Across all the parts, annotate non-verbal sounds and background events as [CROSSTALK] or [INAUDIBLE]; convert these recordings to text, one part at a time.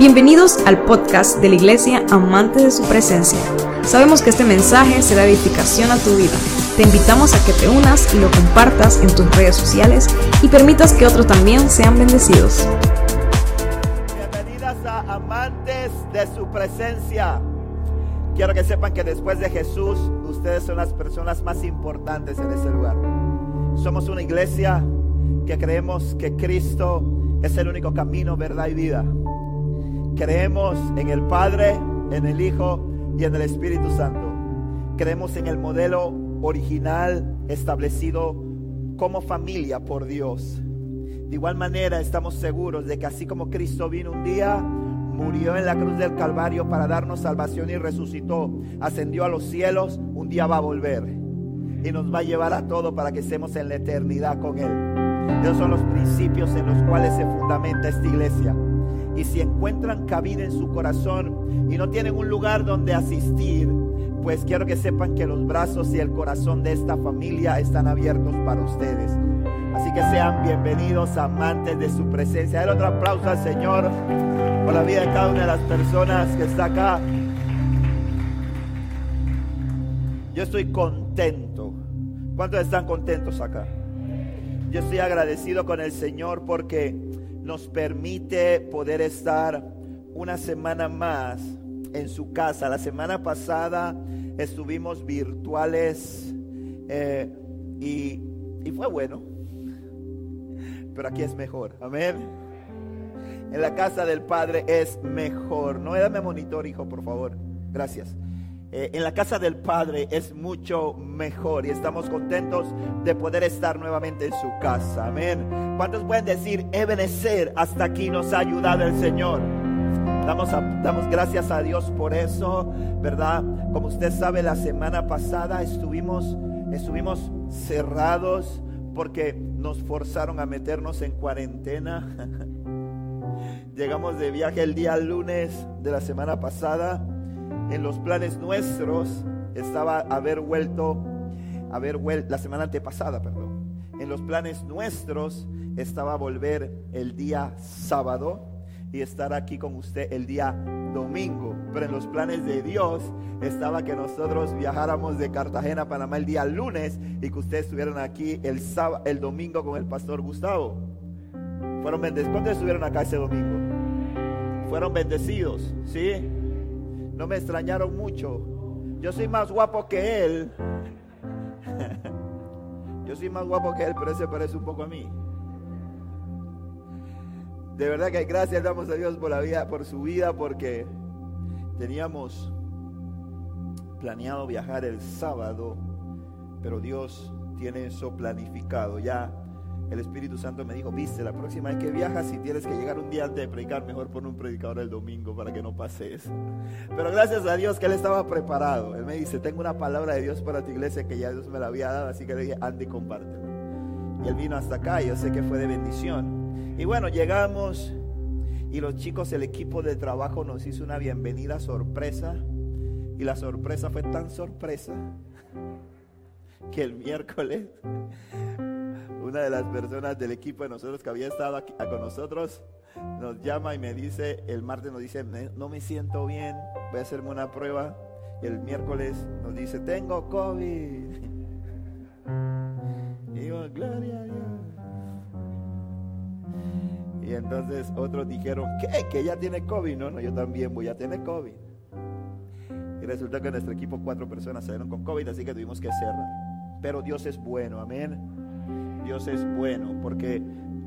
Bienvenidos al podcast de la Iglesia Amante de su Presencia. Sabemos que este mensaje será edificación a tu vida. Te invitamos a que te unas y lo compartas en tus redes sociales y permitas que otros también sean bendecidos. Bienvenidas a Amantes de su Presencia. Quiero que sepan que después de Jesús, ustedes son las personas más importantes en este lugar. Somos una iglesia que creemos que Cristo es el único camino, verdad y vida. Creemos en el Padre, en el Hijo y en el Espíritu Santo. Creemos en el modelo original establecido como familia por Dios. De igual manera estamos seguros de que así como Cristo vino un día, murió en la cruz del Calvario para darnos salvación y resucitó, ascendió a los cielos, un día va a volver y nos va a llevar a todo para que estemos en la eternidad con Él. Esos son los principios en los cuales se fundamenta esta iglesia y si encuentran cabida en su corazón y no tienen un lugar donde asistir, pues quiero que sepan que los brazos y el corazón de esta familia están abiertos para ustedes. Así que sean bienvenidos amantes de su presencia. Dale otro aplauso al Señor por la vida de cada una de las personas que está acá. Yo estoy contento. ¿Cuántos están contentos acá? Yo estoy agradecido con el Señor porque nos permite poder estar una semana más en su casa. La semana pasada estuvimos virtuales eh, y, y fue bueno. Pero aquí es mejor. Amén. En la casa del Padre es mejor. No, dame monitor, hijo, por favor. Gracias. Eh, en la casa del Padre es mucho mejor y estamos contentos de poder estar nuevamente en su casa. Amén. ¿Cuántos pueden decir, Ebenezer, hasta aquí nos ha ayudado el Señor? Damos, damos gracias a Dios por eso, ¿verdad? Como usted sabe, la semana pasada estuvimos, estuvimos cerrados porque nos forzaron a meternos en cuarentena. [LAUGHS] Llegamos de viaje el día lunes de la semana pasada en los planes nuestros estaba haber vuelto, haber la semana antepasada, perdón. En los planes nuestros estaba volver el día sábado y estar aquí con usted el día domingo. Pero en los planes de Dios estaba que nosotros viajáramos de Cartagena a Panamá el día lunes y que ustedes estuvieran aquí el, sábado, el domingo con el pastor Gustavo. Fueron bendecidos. ¿Cuántos estuvieron acá ese domingo? Fueron bendecidos, ¿sí? No me extrañaron mucho. Yo soy más guapo que él. [LAUGHS] Yo soy más guapo que él, pero ese parece un poco a mí. De verdad que gracias damos a Dios por la vida, por su vida, porque teníamos planeado viajar el sábado, pero Dios tiene eso planificado. Ya el Espíritu Santo me dijo, viste, la próxima vez que viajas, si tienes que llegar un día antes de predicar, mejor pon un predicador el domingo para que no pase eso. Pero gracias a Dios que él estaba preparado. Él me dice, tengo una palabra de Dios para tu iglesia que ya Dios me la había dado, así que le dije, ande y compártelo. Y él vino hasta acá y yo sé que fue de bendición. Y bueno, llegamos y los chicos, el equipo de trabajo nos hizo una bienvenida sorpresa. Y la sorpresa fue tan sorpresa que el miércoles una de las personas del equipo de nosotros que había estado aquí, con nosotros nos llama y me dice, el martes nos dice, no me siento bien, voy a hacerme una prueba. Y el miércoles nos dice, tengo COVID. [LAUGHS] Y digo, gloria a Dios. Y entonces otros dijeron, ¿qué? Que ella tiene COVID. No, no, yo también voy a tener COVID. Y resulta que en nuestro equipo cuatro personas salieron con COVID, así que tuvimos que cerrar. Pero Dios es bueno, amén. Dios es bueno, porque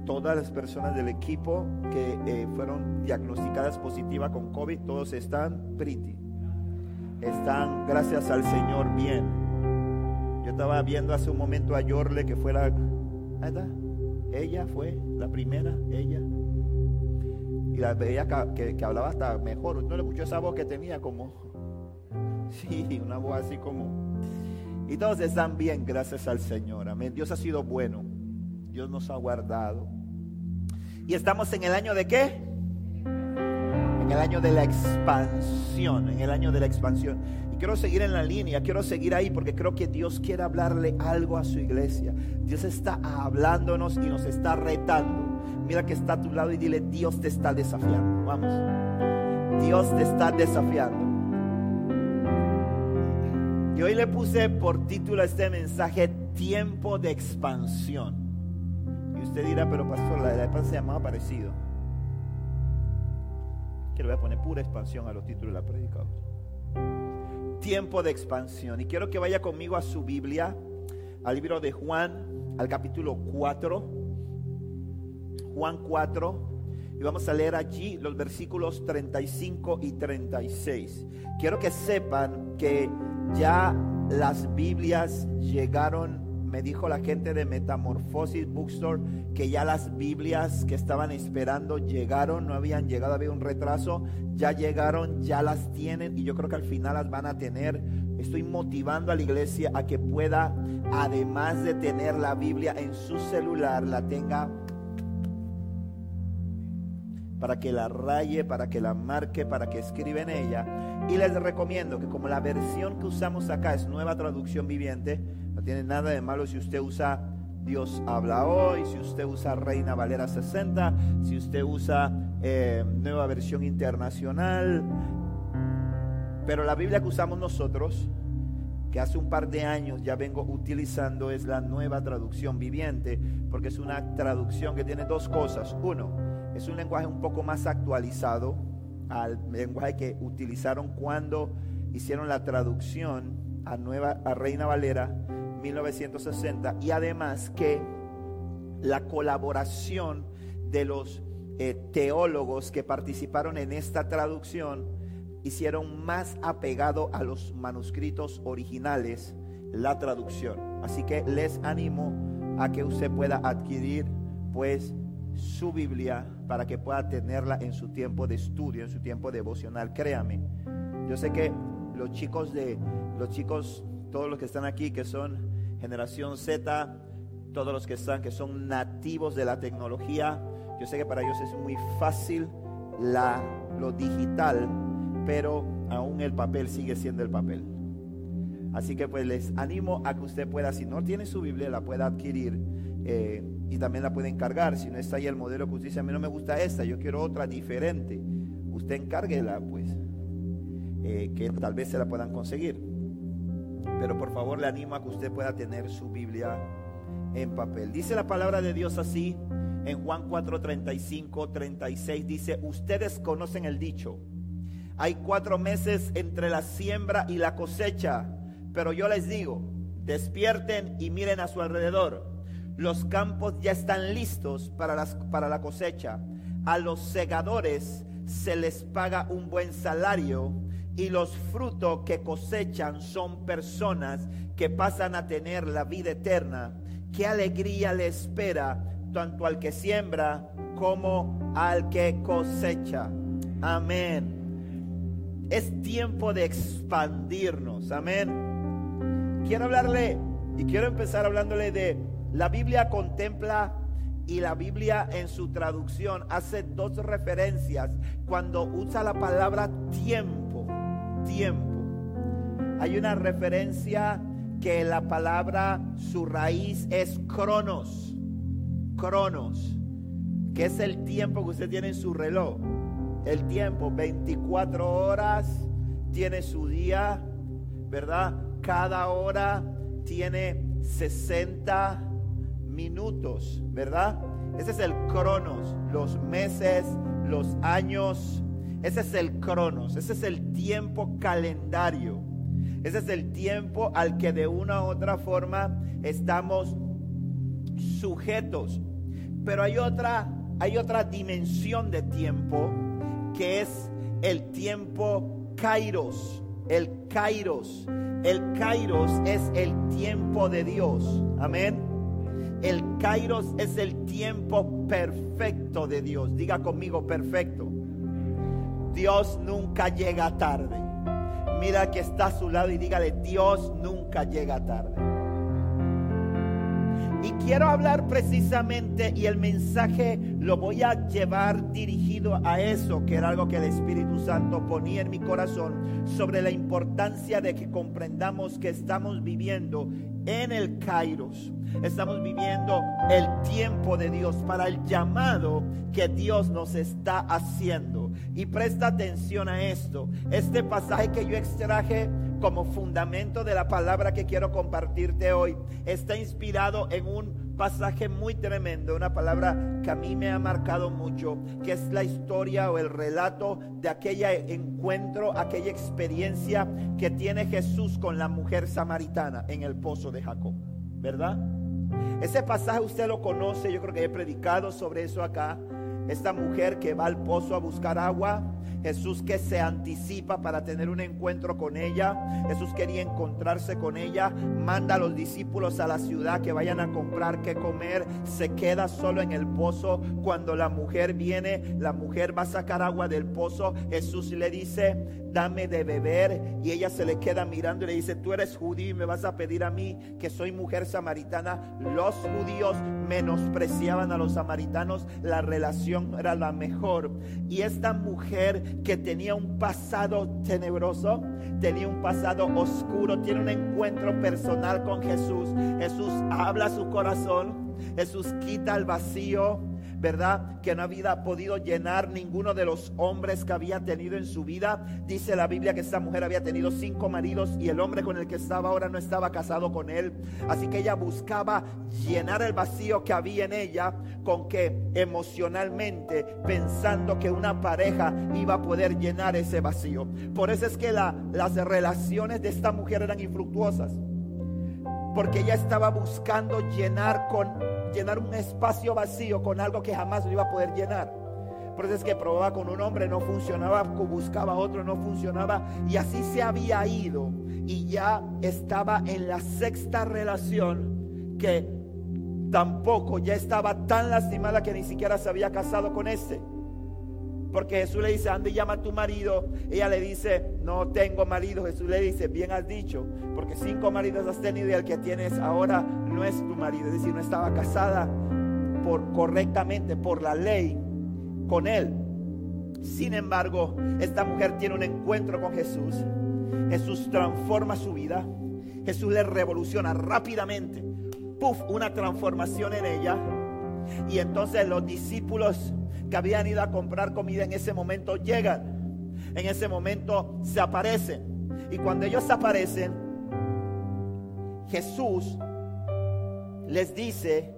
todas las personas del equipo que eh, fueron diagnosticadas positivas con COVID, todos están pretty. Están, gracias al Señor, bien. Yo estaba viendo hace un momento a Yorle que fue la... Ella fue la primera, ella. Y la veía que, que, hablaba hasta mejor. ¿No le escuchó esa voz que tenía como... [LAUGHS] Sí, una voz así como... Y todos están bien, gracias al Señor. Amén. Dios ha sido bueno. Dios nos ha guardado. ¿Y estamos en el año de qué? en el año de la expansión, en el año de la expansión. Y quiero seguir en la línea, quiero seguir ahí porque creo que Dios quiere hablarle algo a su iglesia. Dios está hablándonos y nos está retando. Mira que está a tu lado y dile, Dios te está desafiando. Vamos. Dios te está desafiando. Y hoy le puse por título a este mensaje, tiempo de expansión. Y usted dirá, pero pastor, la de la expansión se llamaba parecido. Que le voy a poner pura expansión a los títulos de la predicados. Tiempo de expansión. Y quiero que vaya conmigo a su Biblia, al libro de Juan, al capítulo 4 Juan 4, y vamos a leer allí los versículos 35 y 36. Quiero que sepan que ya las Biblias llegaron me dijo la gente de Metamorphosis Bookstore que ya las Biblias que estaban esperando llegaron, no habían llegado, había un retraso, ya llegaron, ya las tienen y yo creo que al final las van a tener. Estoy motivando a la iglesia a que pueda, además de tener la Biblia en su celular, la tenga para que la raye, para que la marque, para que escriba en ella. Y les recomiendo que como la versión que usamos acá es nueva traducción viviente, no tiene nada de malo si usted usa Dios habla hoy, si usted usa Reina Valera 60, si usted usa eh, nueva versión internacional. Pero la Biblia que usamos nosotros, que hace un par de años ya vengo utilizando, es la nueva traducción viviente, porque es una traducción que tiene dos cosas. Uno, es un lenguaje un poco más actualizado al lenguaje que utilizaron cuando hicieron la traducción a, nueva, a Reina Valera 1960 y además que la colaboración de los eh, teólogos que participaron en esta traducción hicieron más apegado a los manuscritos originales la traducción. Así que les animo a que usted pueda adquirir pues su Biblia para que pueda tenerla en su tiempo de estudio, en su tiempo devocional. Créame, yo sé que los chicos de los chicos, todos los que están aquí, que son generación Z, todos los que están, que son nativos de la tecnología, yo sé que para ellos es muy fácil la, lo digital, pero aún el papel sigue siendo el papel. Así que pues les animo a que usted pueda, si no tiene su Biblia, la pueda adquirir. Eh, y también la puede encargar. Si no está ahí el modelo que usted dice, a mí no me gusta esta, yo quiero otra diferente, usted encárguela, pues, eh, que tal vez se la puedan conseguir. Pero por favor le animo a que usted pueda tener su Biblia en papel. Dice la palabra de Dios así en Juan 4, 35, 36, dice, ustedes conocen el dicho, hay cuatro meses entre la siembra y la cosecha, pero yo les digo, despierten y miren a su alrededor los campos ya están listos para, la cosecha. A los segadores se les paga un buen salario y los frutos que cosechan son personas que pasan a tener la vida eterna. Qué alegría le espera tanto al que siembra como al que cosecha. Amén. Es tiempo de expandirnos. Amén. Quiero hablarle y quiero empezar hablándole de la Biblia contempla y la Biblia en su traducción hace dos referencias cuando usa la palabra tiempo, tiempo. Hay una referencia que la palabra, su raíz es cronos, cronos, que es el tiempo que usted tiene en su reloj. El tiempo, 24 horas tiene su día, ¿verdad? Cada hora tiene 60 minutos, ¿verdad? Ese es el cronos, los meses, los años. Ese es el cronos, ese es el tiempo calendario. Ese es el tiempo al que de una u otra forma estamos sujetos. Pero hay otra, hay otra dimensión de tiempo que es el tiempo kairos. El kairos. El kairos es el tiempo de Dios. Amén. El kairos es el tiempo perfecto de Dios. Diga conmigo, perfecto. Dios nunca llega tarde. Mira que está a su lado y dígale, Dios nunca llega tarde. Y quiero hablar precisamente y el mensaje lo voy a llevar dirigido a eso, que era algo que el Espíritu Santo ponía en mi corazón, sobre la importancia de que comprendamos que estamos viviendo en el Kairos. Estamos viviendo el tiempo de Dios para el llamado que Dios nos está haciendo. Y presta atención a esto. Este pasaje que yo extraje como fundamento de la palabra que quiero compartirte hoy está inspirado en un pasaje muy tremendo, una palabra que a mí me ha marcado mucho, que es la historia o el relato de aquel encuentro, aquella experiencia que tiene Jesús con la mujer samaritana en el pozo de Jacob, ¿verdad? Ese pasaje usted lo conoce, yo creo que he predicado sobre eso acá. Esta mujer que va al pozo a buscar agua, Jesús que se anticipa para tener un encuentro con ella. Jesús quería encontrarse con ella. Manda a los discípulos a la ciudad que vayan a comprar qué comer. Se queda solo en el pozo. Cuando la mujer viene, la mujer va a sacar agua del pozo. Jesús le dice, dame de beber. Y ella se le queda mirando y le dice, tú eres judío y me vas a pedir a mí que soy mujer samaritana. Los judíos menospreciaban a los samaritanos. La relación era la mejor. Y esta mujer que tenía un pasado tenebroso, tenía un pasado oscuro, tiene un encuentro personal con Jesús. Jesús habla su corazón. Jesús quita el vacío ¿verdad? Que no había podido llenar ninguno de los hombres que había tenido en su vida. Dice la Biblia que esta mujer había tenido cinco maridos y el hombre con el que estaba ahora no estaba casado con él. Así que ella buscaba llenar el vacío que había en ella con que emocionalmente pensando que una pareja iba a poder llenar ese vacío. Por eso es que las relaciones de esta mujer eran infructuosas. Porque ella estaba buscando llenar con llenar un espacio vacío con algo que jamás lo iba a poder llenar. Por eso es que probaba con un hombre, no funcionaba, buscaba otro, no funcionaba. Y así se había ido. Y ya estaba en la sexta relación que tampoco ya estaba tan lastimada que ni siquiera se había casado con ese. Porque Jesús le dice, anda y llama a tu marido. Ella le dice, no tengo marido. Jesús le dice, bien has dicho, porque cinco maridos has tenido y el que tienes ahora no es tu marido. Es decir, no estaba casada por, correctamente por la ley con él. Sin embargo, esta mujer tiene un encuentro con Jesús. Jesús transforma su vida. Jesús le revoluciona rápidamente. Puf, una transformación en ella. Y entonces los discípulos que habían ido a comprar comida en ese momento llegan. En ese momento se aparecen. Y cuando ellos aparecen, Jesús les dice,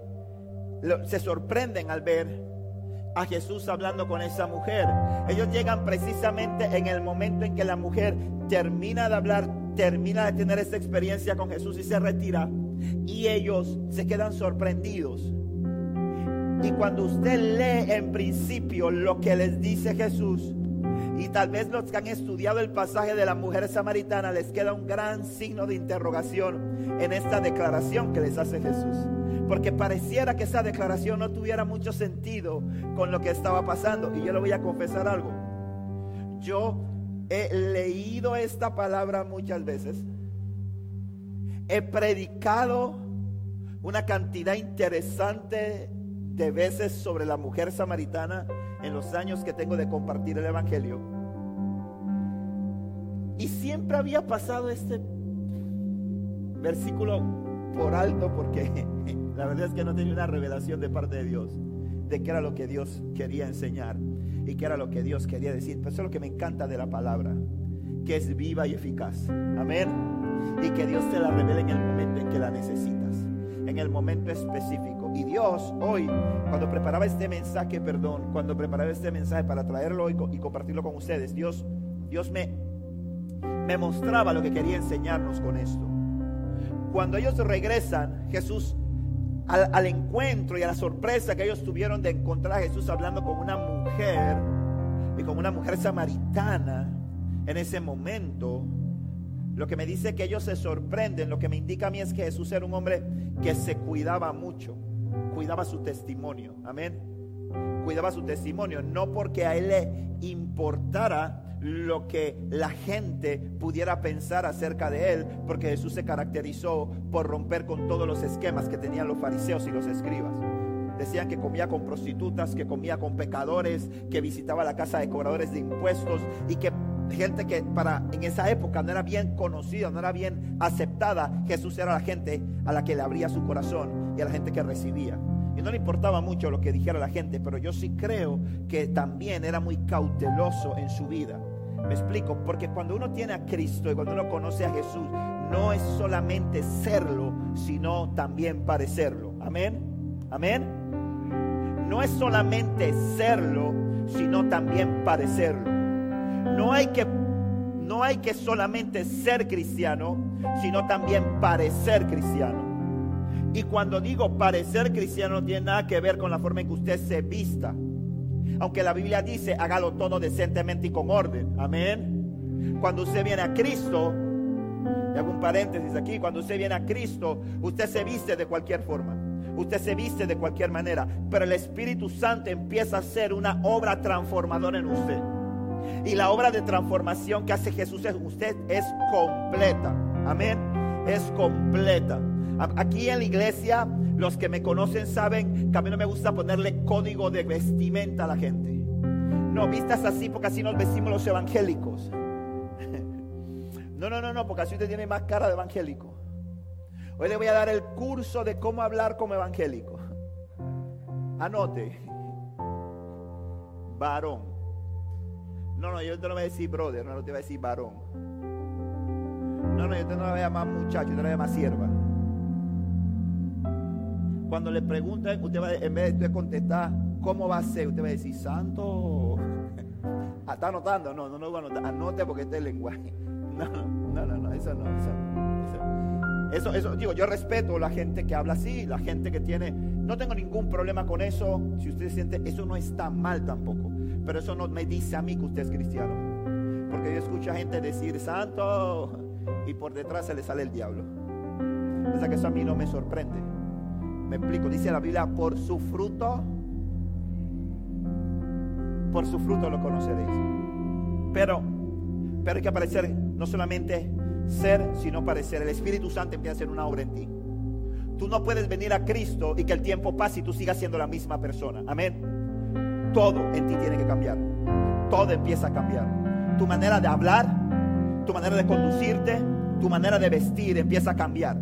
se sorprenden al ver a Jesús hablando con esa mujer. Ellos llegan precisamente en el momento en que la mujer termina de hablar, termina de tener esta experiencia con Jesús y se retira. Y ellos se quedan sorprendidos y cuando usted lee en principio lo que les dice Jesús, y tal vez los que han estudiado el pasaje de la mujer samaritana les queda un gran signo de interrogación en esta declaración que les hace Jesús. Porque pareciera que esa declaración no tuviera mucho sentido con lo que estaba pasando. Y yo le voy a confesar algo. Yo he leído esta palabra muchas veces. He predicado una cantidad interesante de veces sobre la mujer samaritana en los años que tengo de compartir el Evangelio. Y siempre había pasado este versículo por alto porque [LAUGHS] la verdad es que no tenía una revelación de parte de Dios de qué era lo que Dios quería enseñar y qué era lo que Dios quería decir. Pero eso es lo que me encanta de la palabra, que es viva y eficaz. Amén. Y que Dios te la revele en el momento en que la necesitas, en el momento específico. Y Dios hoy, cuando preparaba este mensaje, perdón, cuando preparaba este mensaje para traerlo y, compartirlo con ustedes, Dios, Dios me, me mostraba lo que quería enseñarnos con esto. Cuando ellos regresan, Jesús al, al, encuentro y a la sorpresa que ellos tuvieron de encontrar a Jesús hablando con una mujer y con una mujer samaritana en ese momento, lo que me dice que ellos se sorprenden, lo que me indica a mí es que Jesús era un hombre que se cuidaba mucho cuidaba su testimonio. Amén. Cuidaba su testimonio, no porque a él le importara lo que la gente pudiera pensar acerca de él, porque Jesús se caracterizó por romper con todos los esquemas que tenían los fariseos y los escribas. Decían que comía con prostitutas, que comía con pecadores, que visitaba la casa de cobradores de impuestos y que gente que para en esa época no era bien conocida, no era bien aceptada, Jesús era la gente a la que le abría su corazón y a la gente que recibía. Y no le importaba mucho lo que dijera la gente, pero yo sí creo que también era muy cauteloso en su vida. Me explico, porque cuando uno tiene a Cristo y cuando uno conoce a Jesús, no es solamente serlo, sino también parecerlo. Amén. Amén. No es solamente serlo, sino también parecerlo. No hay que no hay que solamente ser cristiano, sino también parecer cristiano. Y cuando digo parecer cristiano no tiene nada que ver con la forma en que usted se vista. Aunque la Biblia dice, hágalo todo decentemente y con orden. Amén. Cuando usted viene a Cristo, y hago un paréntesis aquí, cuando usted viene a Cristo, usted se viste de cualquier forma. Usted se viste de cualquier manera. Pero el Espíritu Santo empieza a hacer una obra transformadora en usted. Y la obra de transformación que hace Jesús en usted es completa. Amén. Es completa. Aquí en la iglesia, los que me conocen saben que a mí no me gusta ponerle código de vestimenta a la gente. No, vistas así porque así nos vestimos los evangélicos. [LAUGHS] No, no, no, no, porque así usted tiene más cara de evangélico. Hoy le voy a dar el curso de cómo hablar como evangélico. [LAUGHS] Anote. Varón. No, no, yo te lo voy a decir brother, no te voy a decir varón. No, no, yo te no lo voy a llamar muchacho, yo te lo voy a llamar sierva. Cuando le preguntan, usted va, en vez de contestar, ¿cómo va a ser? Usted va a decir, santo. [LAUGHS] ¿Está anotando? No, no, no va a. Anote porque este es el lenguaje. [LAUGHS] No, no, no, no, eso no. Eso, eso, eso, digo, yo respeto a la gente que habla así, la gente que tiene. No tengo ningún problema con eso. Si usted siente, eso no está mal tampoco. Pero eso no me dice a mí que usted es cristiano. Porque yo escucho a gente decir santo y por detrás se le sale el diablo. O sea que eso a mí no me sorprende. Me explico, dice la Biblia, por su fruto, por su fruto lo conoceréis. Pero, pero hay que aparecer, no solamente ser, sino parecer. El Espíritu Santo empieza a hacer una obra en ti. Tú no puedes venir a Cristo y que el tiempo pase y tú sigas siendo la misma persona. Amén. Todo en ti tiene que cambiar. Todo empieza a cambiar. Tu manera de hablar, tu manera de conducirte, tu manera de vestir empieza a cambiar.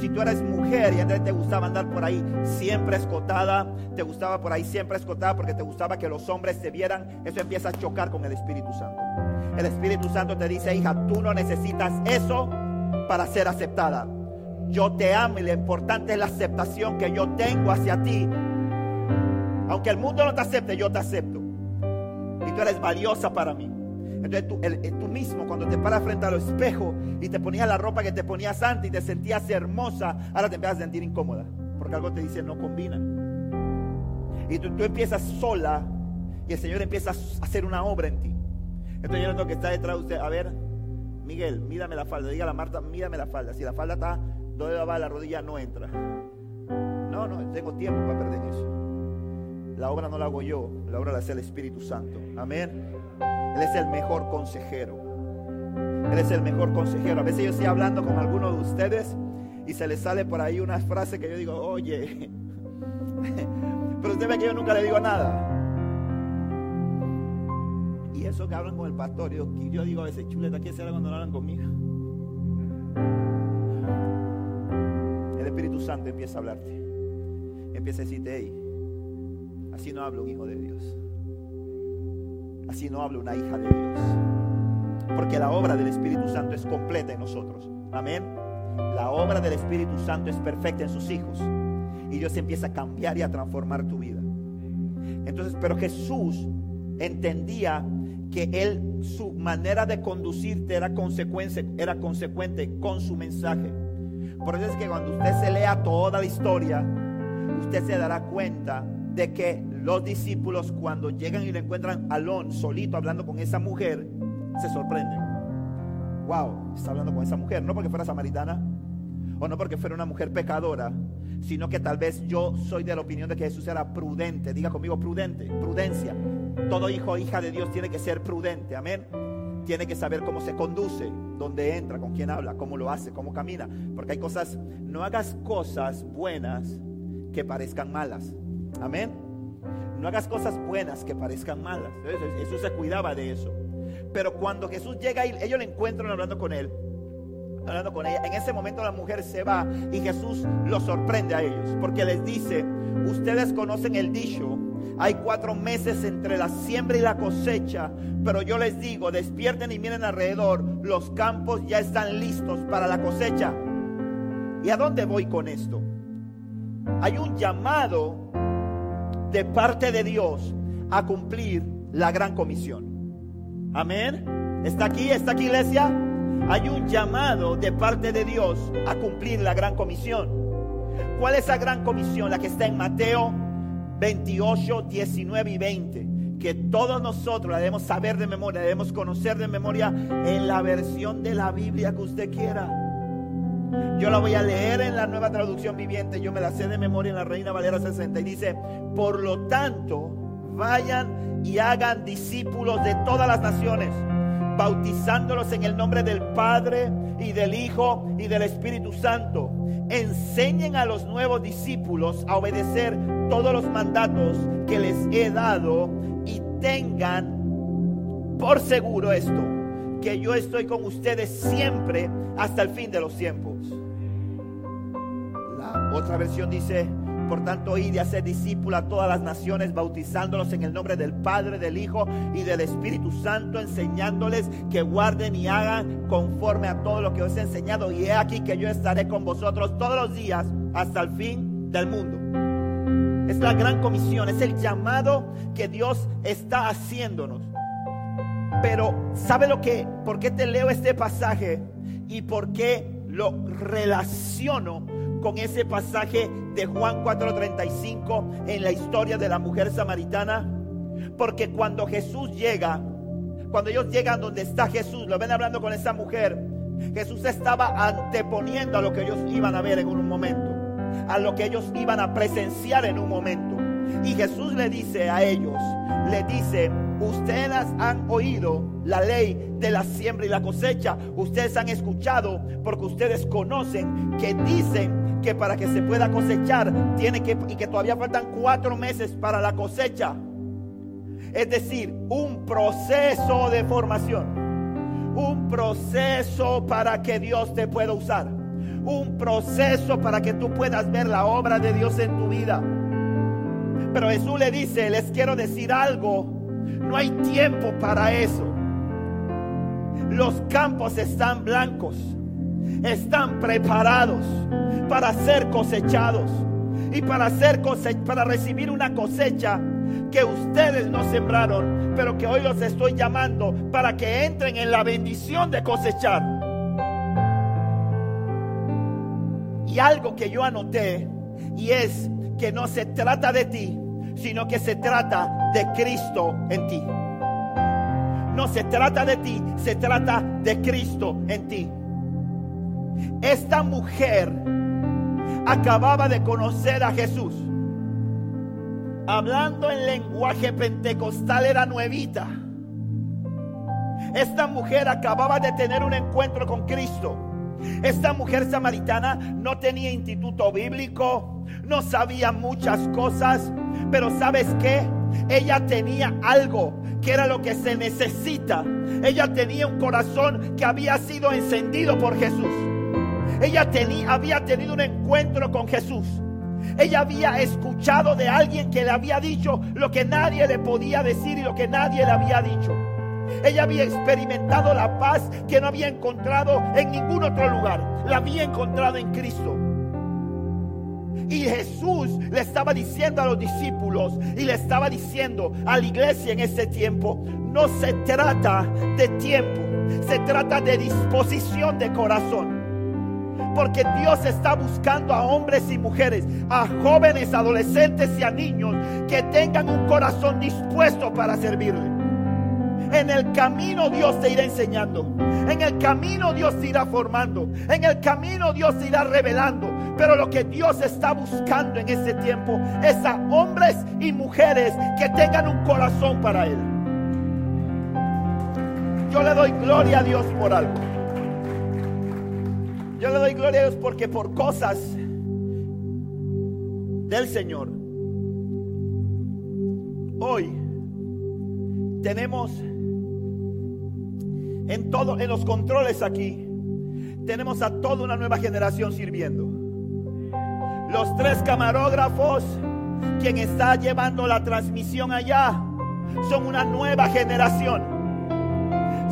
Si tú eres mujer y antes te gustaba andar por ahí siempre escotada, te gustaba por ahí siempre escotada porque te gustaba que los hombres te vieran, eso empieza a chocar con el Espíritu Santo. El Espíritu Santo te dice, hija, tú no necesitas eso para ser aceptada. Yo te amo y lo importante es la aceptación que yo tengo hacia ti. Aunque el mundo no te acepte, yo te acepto. Y tú eres valiosa para mí. Entonces tú, mismo cuando te paras frente al espejo y te ponías la ropa que te ponías antes y te sentías hermosa, ahora te empiezas a sentir incómoda. Porque algo te dice no combina. Y tú, empiezas sola y el Señor empieza a hacer una obra en ti. Entonces yo no tengo que estar detrás de usted. A ver, Miguel, mídame la falda. Diga a Marta, mídame la falda. Si la falda está donde va la rodilla, no entra. No, no, tengo tiempo para perder eso. La obra no la hago yo, la obra la hace el Espíritu Santo. Amén. Él es el mejor consejero. Él es el mejor consejero. A veces yo estoy hablando con algunos de ustedes y se les sale por ahí una frase que yo digo, oye, [LAUGHS] pero usted ve que yo nunca le digo nada. Y eso que hablan con el pastor, yo, digo a veces, chuleta, ¿qué será cuando hablan conmigo? El Espíritu Santo empieza a hablarte. Empieza a decirte, hey, así no habla un hijo de Dios. Así no habla una hija de Dios. Porque la obra del Espíritu Santo es completa en nosotros. Amén. La obra del Espíritu Santo es perfecta en sus hijos. Y Dios empieza a cambiar y a transformar tu vida. Entonces, pero Jesús entendía que él, su manera de conducirte era, consecuencia, era consecuente con su mensaje. Por eso es que cuando usted se lea toda la historia, usted se dará cuenta de que los discípulos cuando llegan y le encuentran a Alon solito hablando con esa mujer, se sorprenden. Wow, está hablando con esa mujer, no porque fuera samaritana o no porque fuera una mujer pecadora, sino que tal vez yo soy de la opinión de que Jesús era prudente. Diga conmigo prudente, prudencia. Todo hijo o hija de Dios tiene que ser prudente, amén. tiene que saber cómo se conduce, dónde entra, con quién habla, cómo lo hace, cómo camina. Porque hay cosas, no hagas cosas buenas que parezcan malas. Amén. No hagas cosas buenas que parezcan malas. Jesús se cuidaba de eso. Pero cuando Jesús llega y ellos le encuentran hablando con él, hablando con ella, en ese momento la mujer se va y Jesús los sorprende a ellos. Porque les dice, ustedes conocen el dicho hay cuatro meses entre la siembra y la cosecha, pero yo les digo, despierten y miren alrededor, los campos ya están listos para la cosecha. ¿Y a dónde voy con esto? Hay un llamado de parte de Dios a cumplir la gran comisión. Amén. ¿Está aquí? ¿Está aquí iglesia? Hay un llamado de parte de Dios a cumplir la gran comisión. ¿Cuál es la gran comisión? La que está en Mateo 28, 19 y 20. Que todos nosotros la debemos saber de memoria, debemos conocer de memoria en la versión de la Biblia que usted quiera. Yo la voy a leer en la nueva traducción viviente, yo me la sé de memoria en la Reina Valera 60 y dice, por lo tanto, vayan y hagan discípulos de todas las naciones bautizándolos en el nombre del Padre y del Hijo y del Espíritu Santo. Enseñen a los nuevos discípulos a obedecer todos los mandatos que les he dado y tengan por seguro esto, que yo estoy con ustedes siempre hasta el fin de los tiempos. La otra versión dice, por tanto, id y hacer discípulos a todas las naciones, bautizándolos en el nombre del Padre, del Hijo y del Espíritu Santo, enseñándoles que guarden y hagan conforme a todo lo que os he enseñado. Y he aquí que yo estaré con vosotros todos los días hasta el fin del mundo. Es la gran comisión, es el llamado que Dios está haciéndonos. Pero, ¿sabe lo que? ¿Por qué te leo este pasaje? ¿Y por qué lo relaciono con ese pasaje de Juan 4:35 en la historia de la mujer samaritana? Porque cuando Jesús llega, cuando ellos llegan donde está Jesús, lo ven hablando con esa mujer, Jesús estaba anteponiendo a lo que ellos iban a ver en un momento, a lo que ellos iban a presenciar en un momento. Y Jesús le dice a ellos, le dice, ustedes han oído la ley de la siembra y la cosecha, ustedes han escuchado porque ustedes conocen que dicen que para que se pueda cosechar tiene que y que todavía faltan cuatro meses para la cosecha. Es decir, un proceso de formación. Un proceso para que Dios te pueda usar. Un proceso para que tú puedas ver la obra de Dios en tu vida. Pero Jesús le dice, les quiero decir algo. No hay tiempo para eso. Los campos están blancos están preparados para ser cosechados y para, ser para recibir una cosecha que ustedes no sembraron, pero que hoy los estoy llamando para que entren en la bendición de cosechar. Y algo que yo anoté, y es que no se trata de ti, sino que se trata de Cristo en ti. No se trata de ti, se trata de Cristo en ti. Esta mujer acababa de conocer a Jesús. Hablando en lenguaje pentecostal era nuevita. Esta mujer acababa de tener un encuentro con Cristo. Esta mujer samaritana no tenía instituto bíblico, no sabía muchas cosas, pero ¿sabes qué? Ella tenía algo que era lo que se necesita. Ella tenía un corazón que había sido encendido por Jesús. Ella tenía, había tenido un encuentro con Jesús. Ella había escuchado de alguien que le había dicho lo que nadie le podía decir y lo que nadie le había dicho. Ella había experimentado la paz que no había encontrado en ningún otro lugar. La había encontrado en Cristo. Y Jesús le estaba diciendo a los discípulos y le estaba diciendo a la iglesia en ese tiempo, no se trata de tiempo, se trata de disposición de corazón. Porque Dios está buscando a hombres y mujeres, a jóvenes, adolescentes y a niños que tengan un corazón dispuesto para servirle. En el camino Dios te irá enseñando. En el camino Dios te irá formando. En el camino Dios te irá revelando. Pero lo que Dios está buscando en este tiempo es a hombres y mujeres que tengan un corazón para Él. Yo le doy gloria a Dios por algo. Yo le doy gloria a Dios porque por cosas del Señor, hoy tenemos en todo, en los controles aquí, tenemos a toda una nueva generación sirviendo. Los tres camarógrafos, quien está llevando la transmisión allá, son una nueva generación.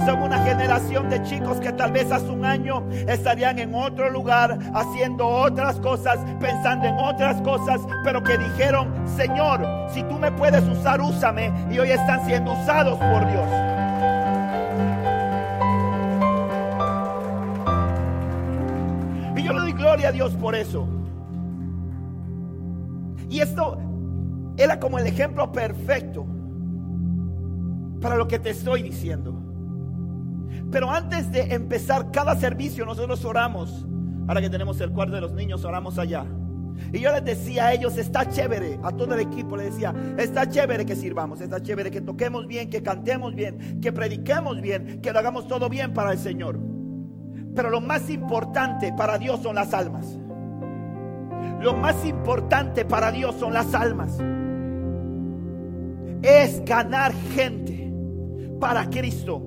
Son una generación de chicos que tal vez hace un año estarían en otro lugar haciendo otras cosas, pensando en otras cosas, pero que dijeron, Señor, si tú me puedes usar, úsame. Y hoy están siendo usados por Dios. Gloria a Dios por eso. Y esto era como el ejemplo perfecto para lo que te estoy diciendo. Pero antes de empezar cada servicio, nosotros oramos. Ahora que tenemos el cuarto de los niños, oramos allá. Y yo les decía a ellos, está chévere, a todo el equipo les decía, está chévere que sirvamos, está chévere que toquemos bien, que cantemos bien, que prediquemos bien, que lo hagamos todo bien para el Señor. Pero lo más importante para Dios son las almas. Lo más importante para Dios son las almas. Es ganar gente para Cristo.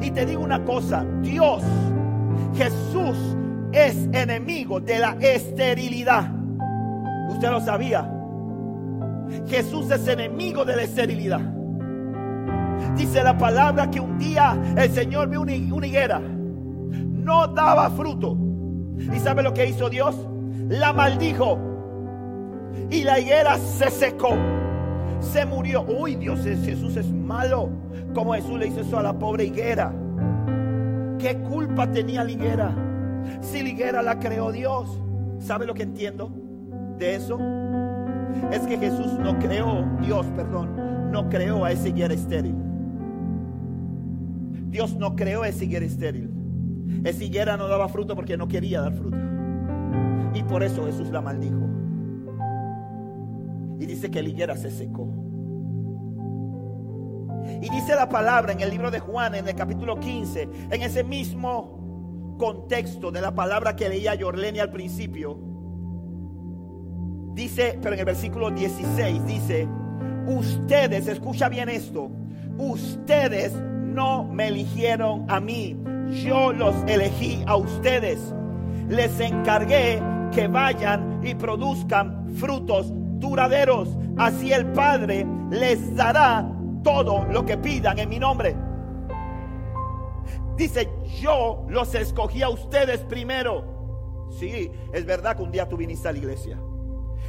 Y te digo una cosa, Dios, Jesús es enemigo de la esterilidad. Usted lo sabía. Jesús es enemigo de la esterilidad. Dice la palabra que un día el Señor vio una higuera. No daba fruto. ¿Y sabe lo que hizo Dios? La maldijo. Y la higuera se secó. Se murió. Uy, Dios, Jesús es malo. Como Jesús le hizo eso a la pobre higuera. ¿Qué culpa tenía la higuera? Si la higuera la creó Dios. ¿Sabe lo que entiendo de eso? Es que Jesús no creó, Dios, perdón, no creó a esa higuera estéril. Dios no creó esa higuera estéril. Esa higuera no daba fruto porque no quería dar fruto. Y por eso Jesús la maldijo. Y dice que la higuera se secó. Y dice la palabra en el libro de Juan, en el capítulo 15, en ese mismo contexto de la palabra que leía Yorleni al principio. Dice, pero en el versículo 16 dice, ustedes, escucha bien esto, ustedes no me eligieron a mí, yo los elegí a ustedes. Les encargué que vayan y produzcan frutos duraderos. Así el Padre les dará todo lo que pidan en mi nombre. Dice, yo los escogí a ustedes primero. Sí, es verdad que un día tú viniste a la iglesia.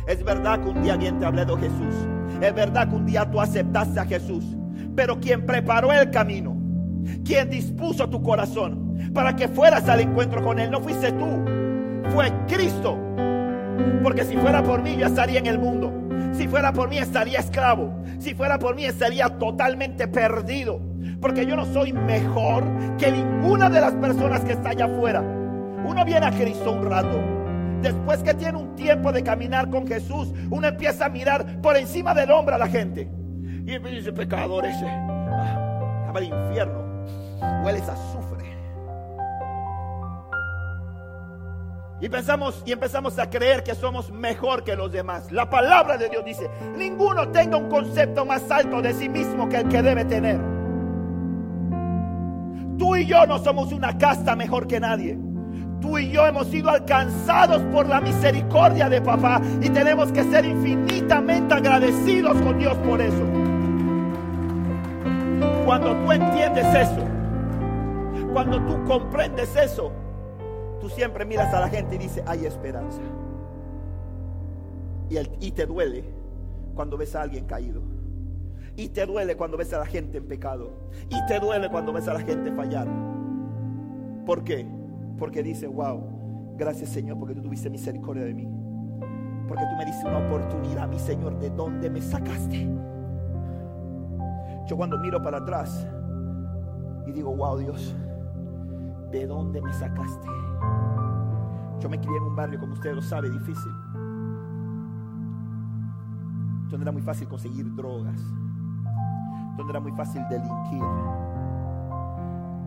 Es verdad que un día alguien te habló de Jesús. Es verdad que un día tú aceptaste a Jesús. Pero quien preparó el camino, quien dispuso tu corazón para que fueras al encuentro con Él, no fuiste tú, fue Cristo. Porque si fuera por mí, yo estaría en el mundo. Si fuera por mí, estaría esclavo. Si fuera por mí, estaría totalmente perdido. Porque yo no soy mejor que ninguna de las personas que está allá afuera. Uno viene a Cristo un rato. Después que tiene un tiempo de caminar con Jesús, uno empieza a mirar por encima del hombro a la gente. Y dice, pecador ese, ah, el infierno, hueles a azufre. Y pensamos y empezamos a creer que somos mejor que los demás. La palabra de Dios dice, ninguno tenga un concepto más alto de sí mismo que el que debe tener. Tú y yo no somos una casta mejor que nadie. Tú y yo hemos sido alcanzados por la misericordia de papá y tenemos que ser infinitamente agradecidos con Dios por eso. Cuando tú entiendes eso, cuando tú comprendes eso, tú siempre miras a la gente y dices, hay esperanza. Y, te duele cuando ves a alguien caído. Y te duele cuando ves a la gente en pecado. Y te duele cuando ves a la gente fallar. ¿Por qué? Porque dice, wow, gracias Señor porque tú tuviste misericordia de mí. Porque tú me diste una oportunidad, mi Señor, de dónde me sacaste. Yo cuando miro para atrás y digo, wow Dios, ¿de dónde me sacaste? Yo me crié en un barrio, como usted lo sabe, difícil. Donde era muy fácil conseguir drogas. Donde era muy fácil delinquir.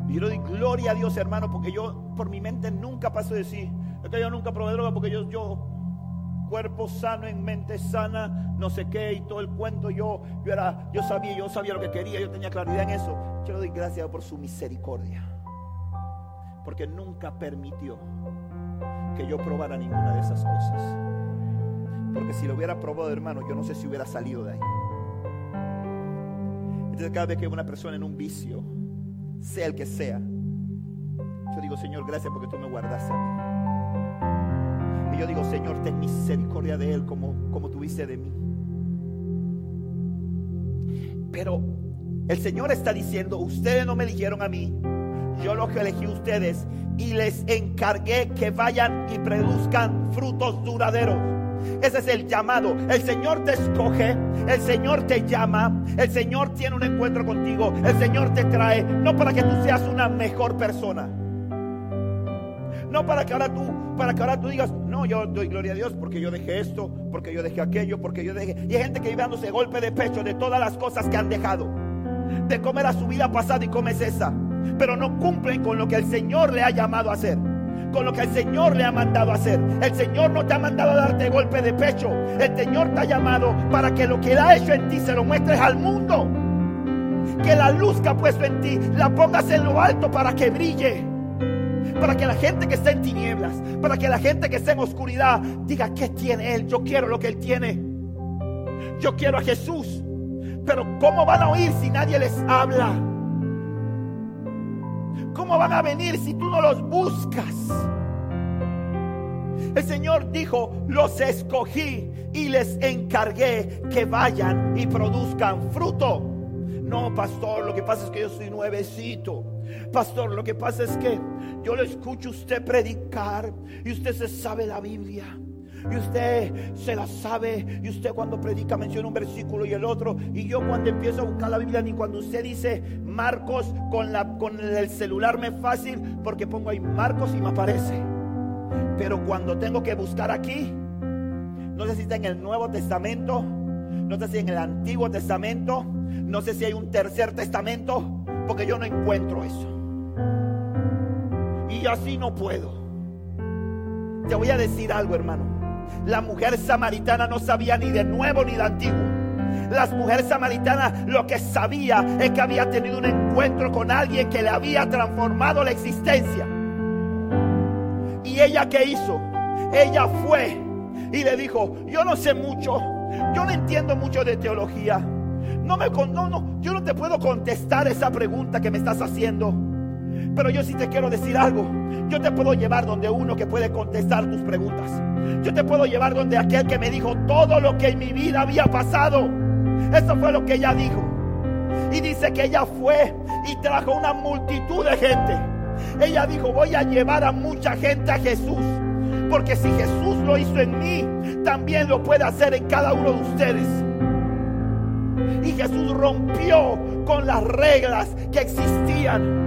Y yo le doy gloria a Dios, hermano, porque yo por mi mente nunca paso de decir, es que yo nunca probé droga porque yo, yo, cuerpo sano en mente sana, no sé qué, y todo el cuento, yo, yo era, yo sabía, yo sabía lo que quería, yo tenía claridad en eso. Yo le doy gracias por su misericordia. Porque nunca permitió que yo probara ninguna de esas cosas. Porque si lo hubiera probado, hermano, yo no sé si hubiera salido de ahí. Entonces cada vez que una persona en un vicio, sea el que sea, yo digo, Señor, gracias porque tú me guardaste a mí. Y yo digo, Señor, ten misericordia de él como, como tuviste de mí. Pero el Señor está diciendo, ustedes no me eligieron a mí, yo los que elegí a ustedes y les encargué que vayan y produzcan frutos duraderos. Ese es el llamado. El Señor te escoge, el Señor te llama, el Señor tiene un encuentro contigo, el Señor te trae, no para que tú seas una mejor persona. No para que ahora tú, para que ahora tú digas, no, yo doy gloria a Dios porque yo dejé esto, porque yo dejé aquello, porque yo dejé. Y hay gente que vive dándose golpe de pecho de todas las cosas que han dejado. De comer a su vida pasada y comes esa. Pero no cumplen con lo que el Señor le ha llamado a hacer con lo que el Señor le ha mandado hacer. El Señor no te ha mandado a darte golpe de pecho. El Señor te ha llamado para que lo que Él ha hecho en ti se lo muestres al mundo. Que la luz que ha puesto en ti la pongas en lo alto para que brille. Para que la gente que está en tinieblas, para que la gente que está en oscuridad diga, ¿qué tiene Él? Yo quiero lo que Él tiene. Yo quiero a Jesús. Pero ¿cómo van a oír si nadie les habla? ¿Cómo van a venir si tú no los buscas? El Señor dijo, los escogí y les encargué que vayan y produzcan fruto. No, pastor, lo que pasa es que yo soy nuevecito. Pastor, lo que pasa es que yo lo escucho usted predicar y usted se sabe la Biblia. Y usted se la sabe. Y usted cuando predica menciona un versículo y el otro. Y yo cuando empiezo a buscar la Biblia ni cuando usted dice Marcos con, la, con el celular me es fácil porque pongo ahí Marcos y me aparece. Pero cuando tengo que buscar aquí no sé si está en el Nuevo Testamento no sé si en el Antiguo Testamento no sé si hay un tercer testamento porque yo no encuentro eso y así no puedo te voy a decir algo hermano la mujer samaritana no sabía ni de nuevo ni de antiguo. Las mujeres samaritanas lo que sabía es que había tenido un encuentro con alguien que le había transformado la existencia. ¿Y ella qué hizo? Ella fue y le dijo, yo no sé mucho, yo no entiendo mucho de teología. No me no, no, yo no te puedo contestar esa pregunta que me estás haciendo. Pero yo sí te quiero decir algo. Yo te puedo llevar donde uno que puede contestar tus preguntas. Yo te puedo llevar donde aquel que me dijo todo lo que en mi vida había pasado. Eso fue lo que ella dijo. Y dice que ella fue y trajo una multitud de gente. Ella dijo, voy a llevar a mucha gente a Jesús. Porque si Jesús lo hizo en mí, también lo puede hacer en cada uno de ustedes. Y Jesús rompió con las reglas que existían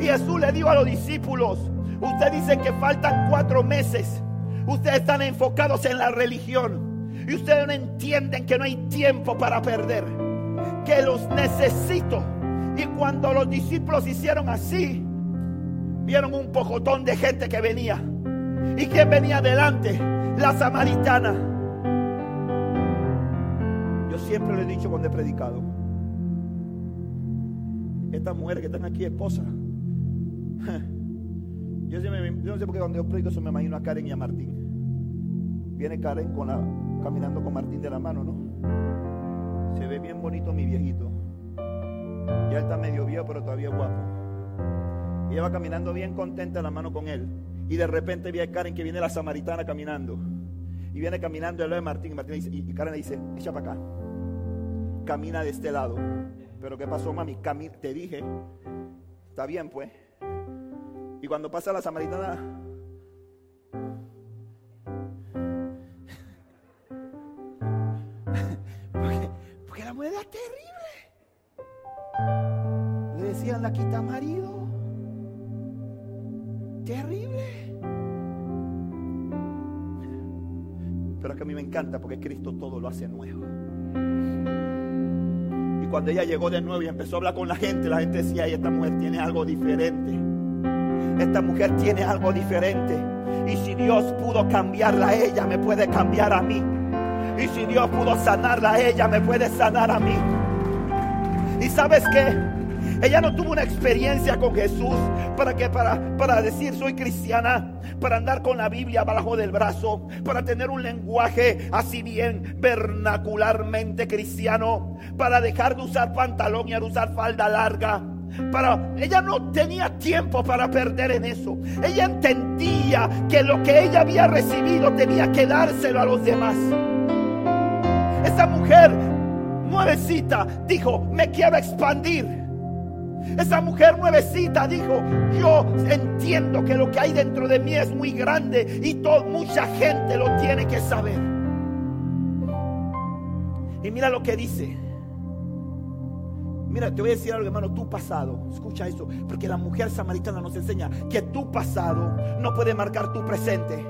y Jesús le dijo a los discípulos, ustedes dicen que faltan cuatro meses. Ustedes están enfocados en la religión. Y ustedes no entienden que no hay tiempo para perder. Que los necesito. Y cuando los discípulos hicieron así, vieron un pocotón de gente que venía. ¿Y quién venía adelante? La samaritana. Yo siempre le he dicho cuando he predicado. Estas mujeres que están aquí, esposa [LAUGHS] Yo, no sé por qué cuando yo predico eso me imagino a Karen y a Martín. Viene Karen con la, caminando con Martín de la mano, ¿no? Se ve bien bonito mi viejito. Ya está medio viejo, pero todavía guapo. Ella va caminando bien contenta la mano con él. Y de repente ve a Karen que viene la samaritana caminando. Y viene caminando el de Martín. Y, Martín y Karen le dice, echa para acá. Camina de este lado. Pero ¿qué pasó, mami? te dije. Está bien, pues. Y cuando pasa la samaritana, [LAUGHS] porque, la mujer era terrible. Le decían la quita marido. Terrible. Pero es que a mí me encanta porque Cristo todo lo hace nuevo. Cuando ella llegó de nuevo y empezó a hablar con la gente, la gente decía, esta mujer tiene algo diferente. Esta mujer tiene algo diferente. Y si Dios pudo cambiarla a ella, me puede cambiar a mí. Y si Dios pudo sanarla a ella, me puede sanar a mí. ¿Y sabes qué? Ella no tuvo una experiencia con Jesús para que para, para decir soy cristiana, para andar con la Biblia abajo del brazo, para tener un lenguaje así bien vernacularmente cristiano, para dejar de usar pantalón y usar falda larga. Para, ella no tenía tiempo para perder en eso. Ella entendía que lo que ella había recibido tenía que dárselo a los demás. Esa mujer nuevecita dijo, me quiero expandir. Esa mujer nuevecita dijo, yo entiendo que lo que hay dentro de mí es muy grande y todo, mucha gente lo tiene que saber. Y mira lo que dice. Mira, te voy a decir algo, hermano, tu pasado, escucha eso, porque la mujer samaritana nos enseña que tu pasado no puede marcar tu presente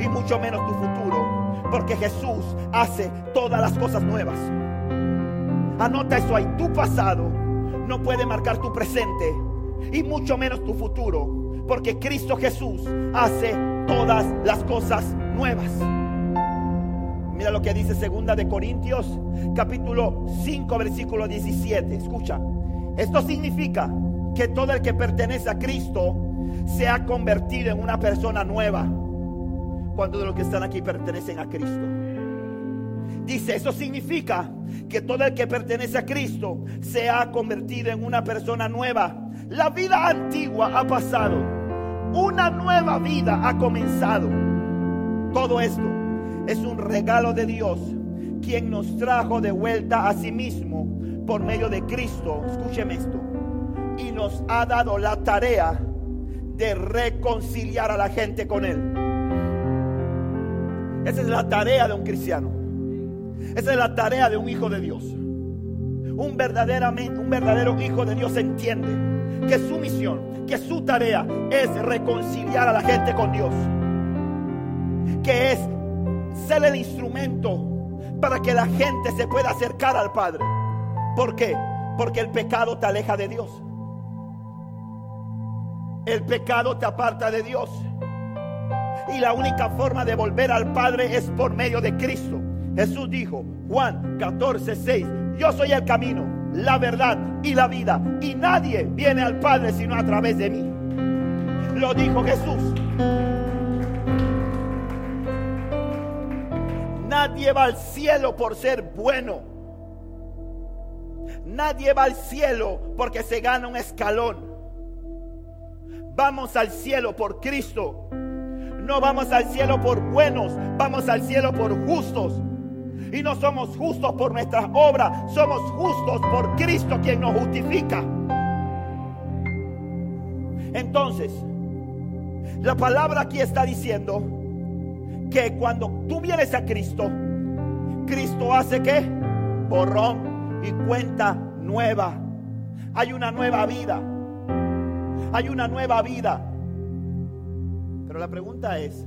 y mucho menos tu futuro, porque Jesús hace todas las cosas nuevas. Anota eso ahí, tu pasado no puede marcar tu presente y mucho menos tu futuro, porque Cristo Jesús hace todas las cosas nuevas. Mira lo que dice segunda de Corintios, capítulo 5, versículo 17. Escucha. Esto significa que todo el que pertenece a Cristo se ha convertido en una persona nueva. Cuando de los que están aquí pertenecen a Cristo. Dice, eso significa que todo el que pertenece a Cristo se ha convertido en una persona nueva. La vida antigua ha pasado. Una nueva vida ha comenzado. Todo esto es un regalo de Dios, quien nos trajo de vuelta a sí mismo por medio de Cristo. Escúcheme esto. Y nos ha dado la tarea de reconciliar a la gente con Él. Esa es la tarea de un cristiano. Esa es la tarea de un hijo de Dios. Un, verdaderamente, un verdadero hijo de Dios entiende que su misión, que su tarea es reconciliar a la gente con Dios. Que es ser el instrumento para que la gente se pueda acercar al Padre. ¿Por qué? Porque el pecado te aleja de Dios. El pecado te aparta de Dios. Y la única forma de volver al Padre es por medio de Cristo. Jesús dijo, Juan 14, 6, yo soy el camino, la verdad y la vida. Y nadie viene al Padre sino a través de mí. Lo dijo Jesús. Nadie va al cielo por ser bueno. Nadie va al cielo porque se gana un escalón. Vamos al cielo por Cristo. No vamos al cielo por buenos, vamos al cielo por justos. Y no somos justos por nuestras obras, somos justos por Cristo quien nos justifica. Entonces, la palabra aquí está diciendo que cuando tú vienes a Cristo, Cristo hace que borrón y cuenta nueva. Hay una nueva vida. Hay una nueva vida. Pero la pregunta es,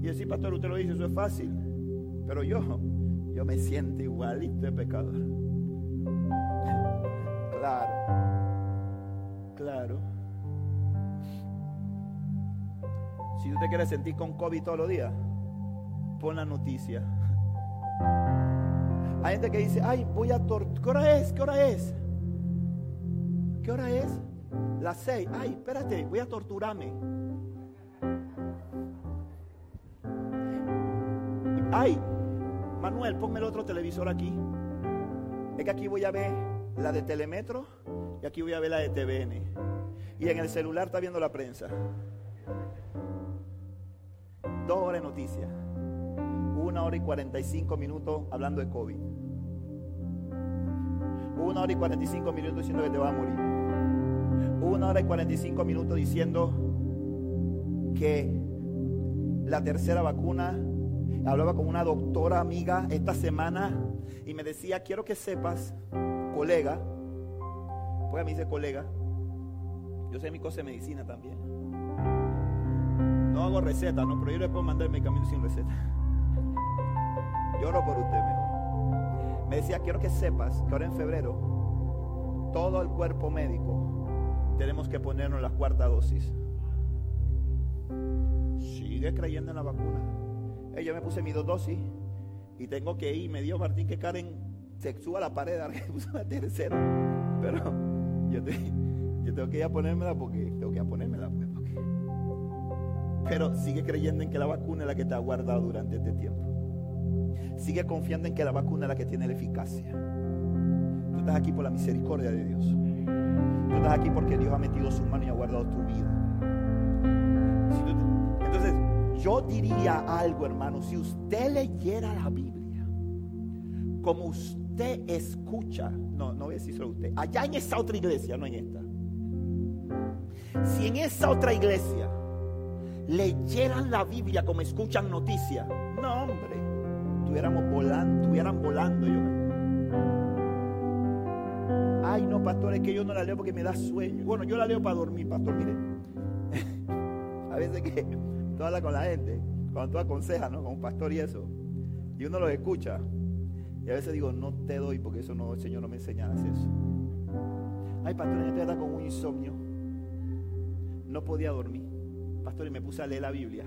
y decir, pastor, usted lo dice, eso es fácil. Pero yo, yo me siento igualito de pecador. Claro, claro. Si tú te quieres sentir con COVID todos los días, pon la noticia. Hay gente que dice, ay, voy a torturar. ¿Qué hora es? ¿Qué hora es? ¿Qué hora es? Las seis. Ay, espérate, voy a torturarme. Ay, Manuel, ponme el otro televisor aquí. Es que aquí voy a ver la de Telemetro y aquí voy a ver la de TVN. Y en el celular está viendo la prensa. Dos horas de noticias. Una hora y 45 minutos hablando de COVID. Una hora y 45 minutos diciendo que te va a morir. Una hora y 45 minutos diciendo que la tercera vacuna Hablaba con una doctora amiga esta semana y me decía, quiero que sepas, colega, pues a mí dice colega, yo sé mi cosa de medicina también. No hago receta, no, pero yo le puedo mandar el medicamento sin receta. Lloro por usted mejor. me decía, quiero que sepas que ahora en febrero, todo el cuerpo médico, tenemos que ponernos la cuarta dosis. Sigue creyendo en la vacuna. Ella me puse mi dos dosis y tengo que ir. Me dio Martín que Karen se suba a la pared, [LAUGHS] que puso la tercera. Pero yo, tengo que ir a ponérmela porque tengo que ir a ponérmela. Pues, Pero sigue creyendo en que la vacuna es la que te ha guardado durante este tiempo. Sigue confiando en que la vacuna es la que tiene la eficacia. Tú estás aquí por la misericordia de Dios. Tú estás aquí porque Dios ha metido su mano y ha guardado tu vida. Yo diría algo, hermano. Si usted leyera la Biblia como usted escucha, no, no voy a decir solo usted, allá en esa otra iglesia, no en esta. Si en esa otra iglesia leyeran la Biblia como escuchan noticias, no, hombre estuviéramos volando, estuvieran volando yo. Ay, no, pastor, es que yo no la leo porque me da sueño. Bueno, yo la leo para dormir, pastor, mire. [LAUGHS] a veces que tú hablas con la gente, cuando tú aconsejas, ¿no? Con un pastor y eso, y uno lo escucha, y a veces digo, no te doy porque eso no, el Señor no me enseña eso. Ay, pastor, yo está con un insomnio. No podía dormir. Pastor, y me puse a leer la Biblia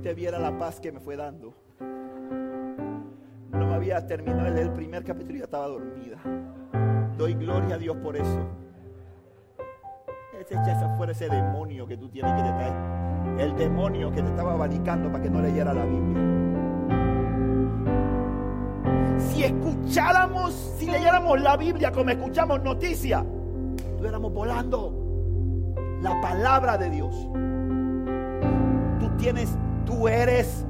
usted viera la paz que me fue dando. No me había terminado de leer el primer capítulo y ya estaba dormida. Doy gloria a Dios por eso. Ese echa fuera ese demonio que tú tienes que te trae. El demonio que te estaba abanicando para que no leyera la Biblia. Si escucháramos, si leyéramos la Biblia como escuchamos noticias, estuviéramos volando la palabra de Dios. Tú tienes Tú eres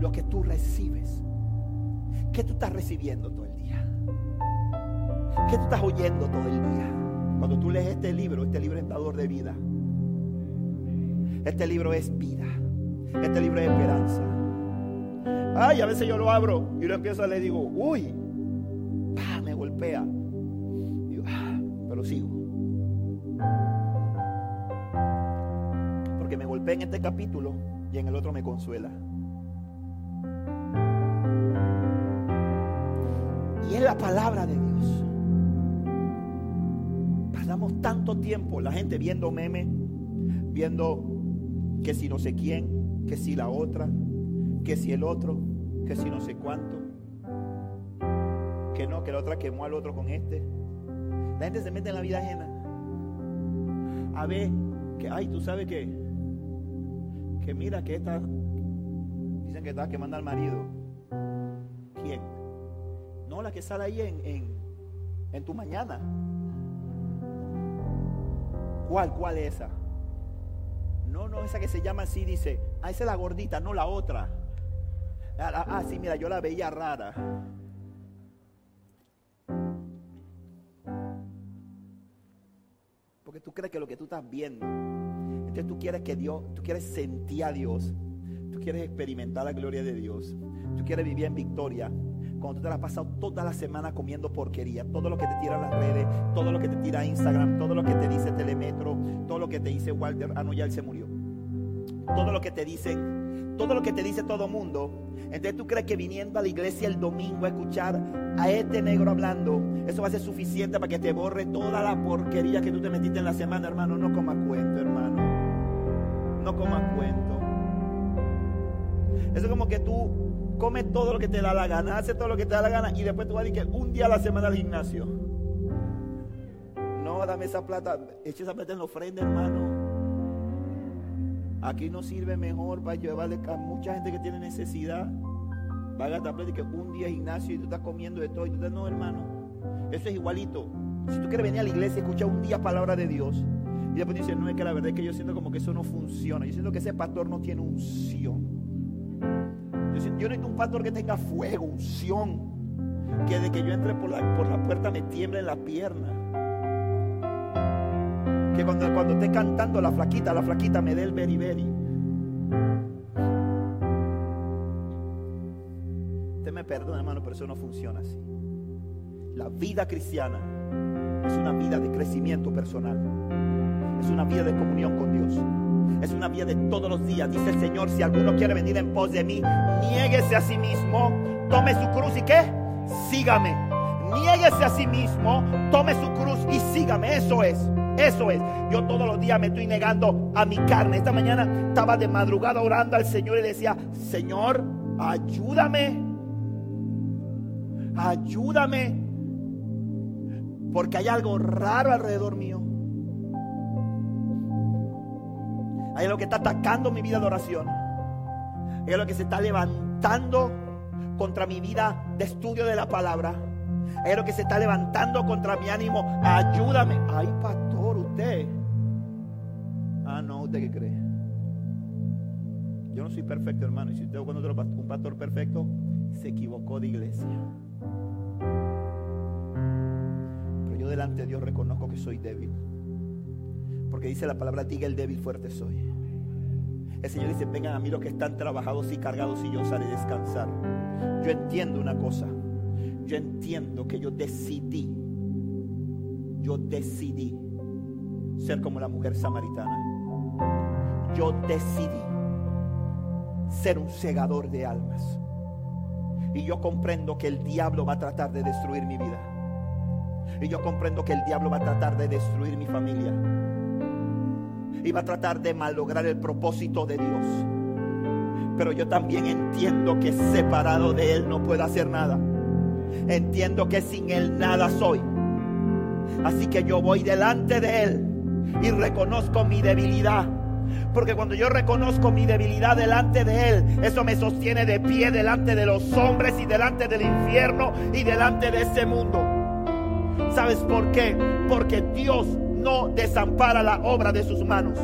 lo que tú recibes. ¿Qué tú estás recibiendo todo el día? ¿Qué tú estás oyendo todo el día? Cuando tú lees este libro, este libro es dador de vida. Este libro es vida. Este libro es esperanza. Ay, a veces yo lo abro y lo empiezo a leer digo, uy, me golpea. Digo, ah, pero sigo. porque me golpea en este capítulo y en el otro me consuela. Y es la palabra de Dios. Pasamos tanto tiempo la gente viendo memes, viendo que si no sé quién, que si la otra, que si el otro, que si no sé cuánto, que no, que la otra quemó al otro con este. La gente se mete en la vida ajena. A ver, que, ay, tú sabes que que mira que esta, dicen que está quemando al marido. ¿Quién? No, la que sale ahí en, en, tu mañana. ¿Cuál? ¿Cuál es esa? No, no, esa que se llama así, dice, ah, esa es la gordita, no la otra. Ah, ah, sí, mira, yo la veía rara. Porque tú crees que lo que tú estás viendo tú quieres que Dios, tú quieres sentir a Dios, tú quieres experimentar la gloria de Dios, tú quieres vivir en victoria. Tú te la has pasado toda la semana comiendo porquería, todo lo que te tira las redes, todo lo que te tira Instagram, todo lo que te dice Telemetro, todo lo que te dice Walter, ah no, ya él se murió. Todo lo que te dicen, todo lo que te dice todo mundo. Entonces tú crees que viniendo a la iglesia el domingo a escuchar a este negro hablando, eso va a ser suficiente para que te borre toda la porquería que tú te metiste en la semana, hermano. No coma cuento, hermano no comas cuento. Eso es como que tú comes todo lo que te da la gana, haces todo lo que te da la gana y después tú vas a decir que un día a la semana al gimnasio. No, dame esa plata, echa esa plata en la ofrenda, hermano. Aquí no sirve mejor para llevarle a mucha gente que tiene necesidad. Va a gastar plata y que un día gimnasio y tú estás comiendo de todo y tú estás, no, hermano. Eso es igualito. Si tú quieres venir a la iglesia y escuchar un día palabra de Dios, y después dice, no es que la verdad es que yo siento como que eso no funciona. Yo siento que ese pastor no tiene unción. Yo, necesito un pastor que tenga fuego, unción. Que de que yo entre por la, por la puerta me tiemble en la pierna. Que cuando, cuando esté cantando la flaquita, la flaquita me dé el beriberi. Usted me perdona, hermano, pero eso no funciona así. La vida cristiana es una vida de crecimiento personal es una vida de comunión con Dios. Es una vida de todos los días. Dice el Señor, si alguno quiere venir en pos de mí, niéguese a sí mismo, tome su cruz y qué? Sígame. Niéguese a sí mismo, tome su cruz y sígame. Eso es. Eso es. Yo todos los días me estoy negando a mi carne. Esta mañana estaba de madrugada orando al Señor y decía, Señor, ayúdame. Ayúdame. Porque hay algo raro alrededor mío. Hay algo que está atacando mi vida de oración. Hay algo que se está levantando contra mi vida de estudio de la palabra. Hay algo que se está levantando contra mi ánimo. Ayúdame. Ay, pastor, usted. Ah, no, ¿usted qué cree? Yo no soy perfecto, hermano. Y si usted cuando un pastor perfecto, se equivocó de iglesia. Pero yo delante de Dios reconozco que soy débil. Porque dice la palabra, diga el débil, fuerte soy. El Señor dice, vengan a mí los que están trabajados y cargados y yo os haré descansar. Yo entiendo una cosa. Yo entiendo que yo decidí, yo decidí ser como la mujer samaritana. Yo decidí ser un segador de almas. Y yo comprendo que el diablo va a tratar de destruir mi vida. Y yo comprendo que el diablo va a tratar de destruir mi familia y va a tratar de malograr el propósito de Dios. Pero yo también entiendo que separado de Él no puedo hacer nada. Entiendo que sin Él nada soy. Así que yo voy delante de Él y reconozco mi debilidad. Porque cuando yo reconozco mi debilidad delante de Él, eso me sostiene de pie delante de los hombres y delante del infierno y delante de ese mundo. ¿Sabes por qué? Porque Dios no desampara la obra de sus manos.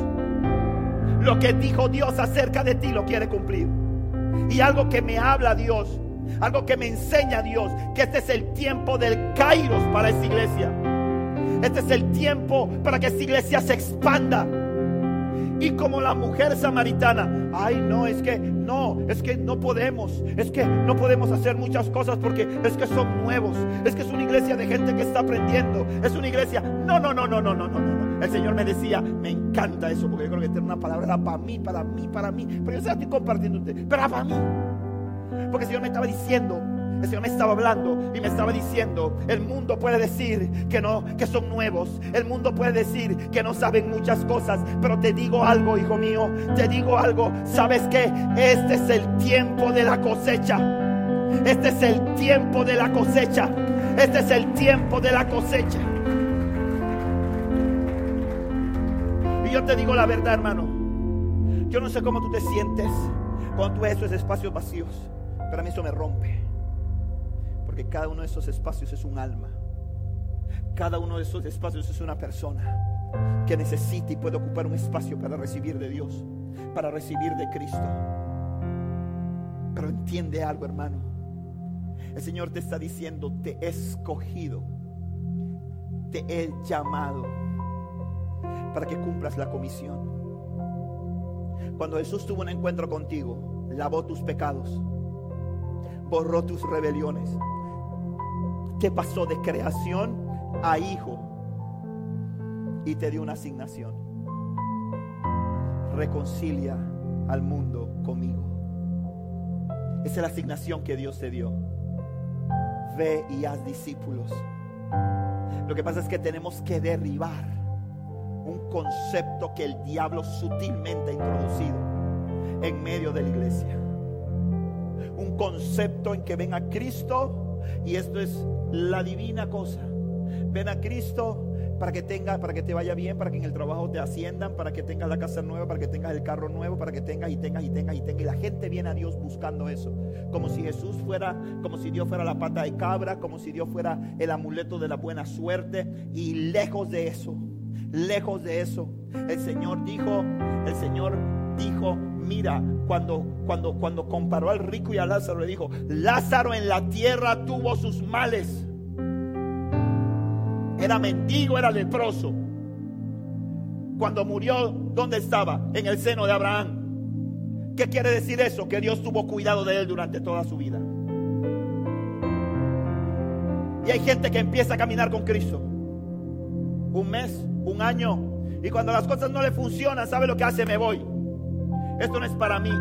Lo que dijo Dios acerca de ti lo quiere cumplir. Y algo que me habla Dios, algo que me enseña Dios, que este es el tiempo del Kairos para esta iglesia. Este es el tiempo para que esta iglesia se expanda y como la mujer samaritana, ay no, es que no, es que no podemos, es que no podemos hacer muchas cosas porque es que son nuevos, es que es una iglesia de gente que está aprendiendo, es una iglesia, no, no, no, no, no, no, no, no. El Señor me decía, me encanta eso porque yo creo que tener una palabra para mí, para mí, para mí, pero yo se la estoy compartiendo usted, pero para mí. Porque el Señor me estaba diciendo, el Señor me estaba hablando y me estaba diciendo, el mundo puede decir que no, que son nuevos. El mundo puede decir que no saben muchas cosas, pero te digo algo, hijo mío, te digo algo. ¿Sabes qué? Este es el tiempo de la cosecha. Este es el tiempo de la cosecha. Este es el tiempo de la cosecha. Y yo te digo la verdad, hermano. Yo no sé cómo tú te sientes cuando tú ves esos espacios vacíos, pero a mí eso me rompe. Porque cada uno de esos espacios es un alma. Cada uno de esos espacios es una persona que necesita y puede ocupar un espacio para recibir de Dios, para recibir de Cristo. Pero entiende algo, hermano. El Señor te está diciendo, te he escogido, te he llamado para que cumplas la comisión. Cuando Jesús tuvo un encuentro contigo, lavó tus pecados, borró tus rebeliones, que pasó de creación a hijo y te dio una asignación. Reconcilia al mundo conmigo. Esa es la asignación que Dios te dio. Ve y haz discípulos. Lo que pasa es que tenemos que derribar un concepto que el diablo sutilmente ha introducido en medio de la iglesia. Un concepto en que ven a Cristo y esto es la divina cosa. Ven a Cristo para que tenga, para que te vaya bien, para que en el trabajo te asciendan, para que tengas la casa nueva, para que tengas el carro nuevo, para que tengas y tengas y tengas y tengas. Y la gente viene a Dios buscando eso. Como si Jesús fuera, como si Dios fuera la pata de cabra, como si Dios fuera el amuleto de la buena suerte. Y lejos de eso, lejos de eso, el Señor dijo, el Señor dijo, mira, cuando, cuando, cuando comparó al rico y a Lázaro, le dijo, Lázaro en la tierra tuvo sus males. Era mendigo, era leproso. Cuando murió, ¿dónde estaba? En el seno de Abraham. ¿Qué quiere decir eso? Que Dios tuvo cuidado de él durante toda su vida. Y hay gente que empieza a caminar con Cristo. Un mes, un año, Y cuando las cosas no le funcionan, ¿sabe lo que hace? Me voy. Esto no es para mí.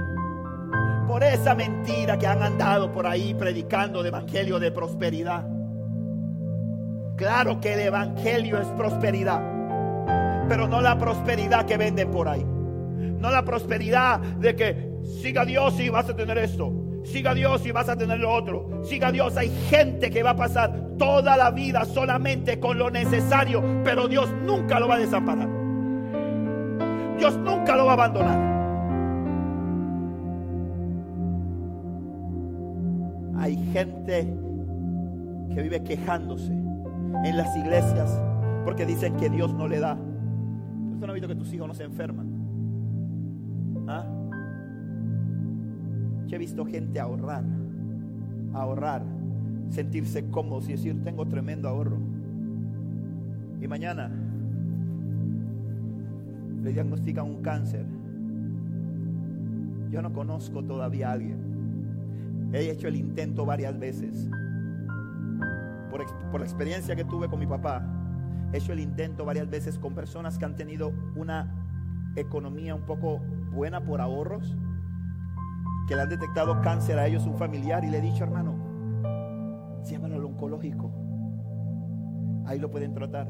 Por esa mentira que han andado por ahí predicando de evangelio de prosperidad. Claro que el evangelio es prosperidad. Pero no la prosperidad que venden por ahí. No la prosperidad de que siga Dios y vas a tener esto. Siga Dios y vas a tener lo otro. Siga Dios. Hay gente que va a pasar toda la vida solamente con lo necesario, pero Dios nunca lo va a desamparar. Dios nunca lo va a abandonar. Hay gente que vive quejándose en las iglesias porque dicen que Dios no le da. ¿Usted no ha visto que tus hijos no se enferman? ¿Ah? Yo he visto gente ahorrar, ahorrar, sentirse cómodos y decir, tengo tremendo ahorro. Y mañana le diagnostican un cáncer. Yo no conozco todavía a alguien. He hecho el intento varias veces. Por, por, la experiencia que tuve con mi papá, he hecho el intento varias veces con personas que han tenido una economía un poco buena por ahorros, que le han detectado cáncer a ellos, un familiar, y le he dicho, hermano, llévalo al oncológico. Ahí lo pueden tratar.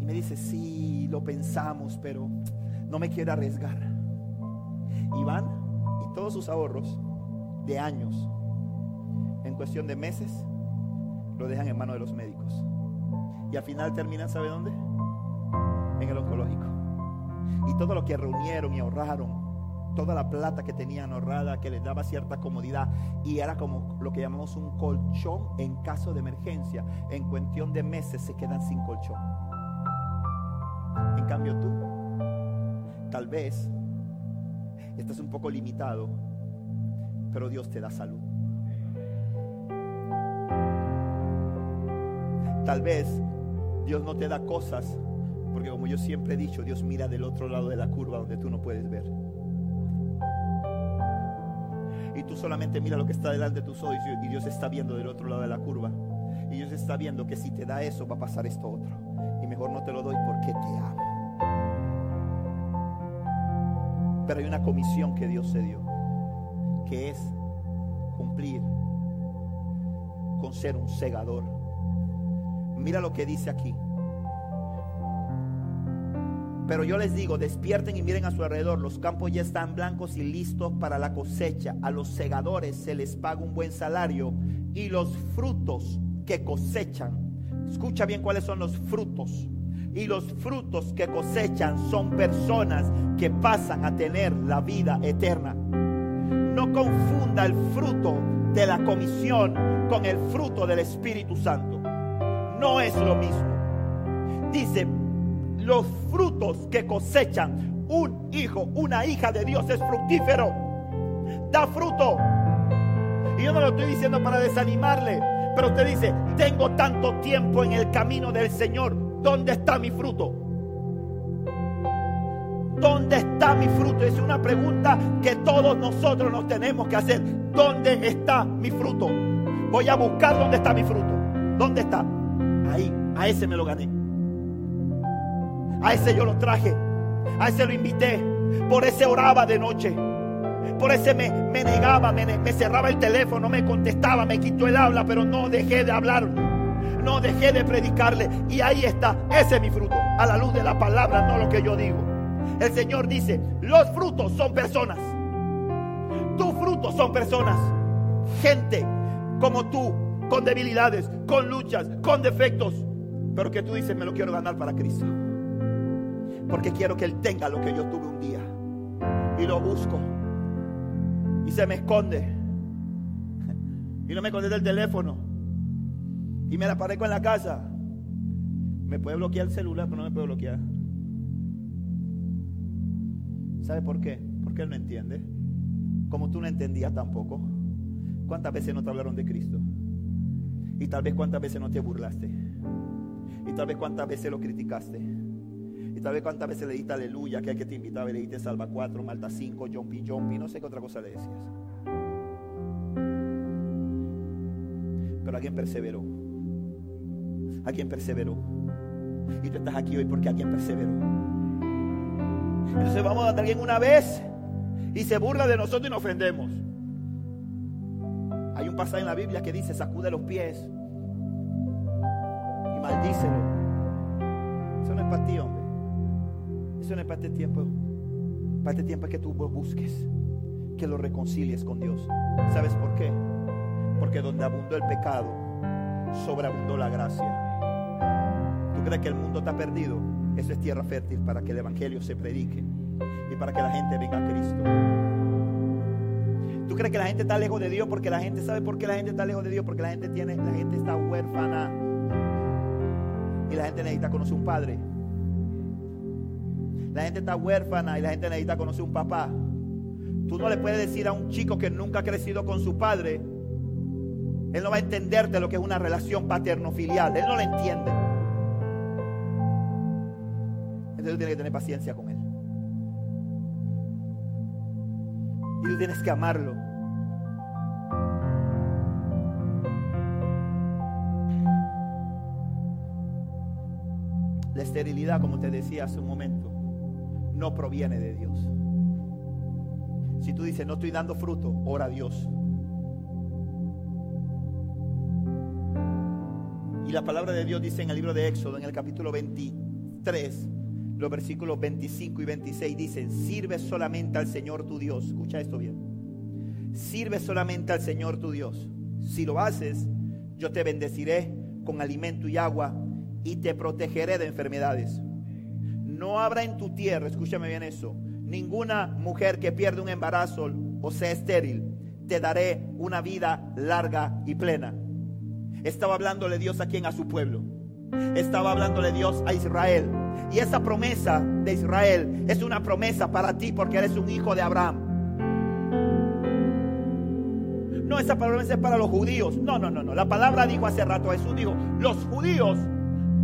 Y me dice, sí, lo pensamos, pero no me quiero arriesgar. Y van y todos sus ahorros de años, en cuestión de meses, lo dejan en manos de los médicos. Y al final terminan, ¿sabe dónde? En el oncológico. Y todo lo que reunieron y ahorraron, toda la plata que tenían ahorrada, que les daba cierta comodidad, y era como lo que llamamos un colchón en caso de emergencia. En cuestión de meses se quedan sin colchón. En cambio tú, tal vez, estás un poco limitado, pero Dios te da salud. Tal vez Dios no te da cosas, porque como yo siempre he dicho, Dios mira del otro lado de la curva donde tú no puedes ver. Y tú solamente mira lo que está delante de tus ojos y Dios está viendo del otro lado de la curva. Y Dios está viendo que si te da eso va a pasar esto otro. Y mejor no te lo doy porque te amo. Pero hay una comisión que Dios se dio, que es cumplir con ser un segador. Mira lo que dice aquí. Pero yo les digo, despierten y miren a su alrededor. Los campos ya están blancos y listos para la cosecha. A los segadores se les paga un buen salario y los frutos que cosechan. Escucha bien cuáles son los frutos. Y los frutos que cosechan son personas que pasan a tener la vida eterna. Confunda el fruto de la comisión con el fruto del Espíritu Santo. No es lo mismo. Dice, los frutos que cosechan un hijo, una hija de Dios es fructífero. Da fruto. Y yo no lo estoy diciendo para desanimarle, pero usted dice, tengo tanto tiempo en el camino del Señor. ¿Dónde está mi fruto? ¿Dónde está mi fruto? Es una pregunta que todos nosotros nos tenemos que hacer. ¿Dónde está mi fruto? Voy a buscar dónde está mi fruto. ¿Dónde está? Ahí, a ese me lo gané. A ese yo lo traje. A ese lo invité. Por ese oraba de noche. Por ese me, me negaba, me, me, cerraba el teléfono, me contestaba, me quitó el habla, pero no dejé de hablar. No dejé de predicarle. Y ahí está. Ese es mi fruto. A la luz de la palabra, no lo que yo digo. El Señor dice, los frutos son personas. Tus frutos son personas. Gente como tú, con debilidades, con luchas, con defectos. Pero que tú dices, me lo quiero ganar para Cristo. Porque quiero que Él tenga lo que yo tuve un día. Y lo busco. Y se me esconde. Y no me conecta el teléfono. Y me la parezco en la casa. Me puede bloquear el celular, pero no me puede bloquear. ¿Sabe por qué? Porque Él no entiende. Como tú no entendías tampoco. ¿Cuántas veces no te hablaron de Cristo? Y tal vez cuántas veces no te burlaste. Y tal vez cuántas veces lo criticaste. Y tal vez cuántas veces le diste aleluya, que hay que te invitaba y le diste salva 4, malta 5, jumpy, jumpy, no sé qué otra cosa le decías. Pero alguien perseveró. Alguien perseveró. Y tú estás aquí hoy porque alguien perseveró. Entonces vamos a alguien una vez y se burla de nosotros y nos ofendemos. Hay un pasaje en la Biblia que dice, sacude los pies y maldícelo. Eso no es para ti, hombre. Eso no es para este tiempo. Para este tiempo es que tú busques, que lo reconcilies con Dios. ¿Sabes por qué? Porque donde abundó el pecado, sobreabundó la gracia. ¿Tú crees que el mundo está perdido? Eso es tierra fértil para que el Evangelio se predique y para que la gente venga a Cristo. ¿Tú crees que la gente está lejos de Dios? Porque la gente sabe por qué la gente está lejos de Dios. Porque la gente tiene, la gente está huérfana. Y la gente necesita conocer un padre. La gente está huérfana y la gente necesita conocer un papá. Tú no le puedes decir a un chico que nunca ha crecido con su padre. Él no va a entenderte lo que es una relación paterno-filial. Él no lo entiende. Entonces tú tienes que tener paciencia con él. Y tú tienes que amarlo. La esterilidad, como te decía hace un momento, no proviene de Dios. Si tú dices, no estoy dando fruto, ora a Dios. Y la palabra de Dios dice en el libro de Éxodo, en el capítulo 23, los versículos 25 y 26 dicen, sirve solamente al Señor tu Dios. Escucha esto bien. Sirve solamente al Señor tu Dios. Si lo haces, yo te bendeciré con alimento y agua y te protegeré de enfermedades. No habrá en tu tierra, escúchame bien eso, ninguna mujer que pierda un embarazo o sea estéril. Te daré una vida larga y plena. Estaba hablándole Dios a quien a su pueblo. Estaba hablándole Dios a Israel. Y esa promesa de Israel es una promesa para ti porque eres un hijo de Abraham. No, esa promesa es para los judíos. No, no, no, no. La palabra dijo hace rato, Jesús dijo, los judíos,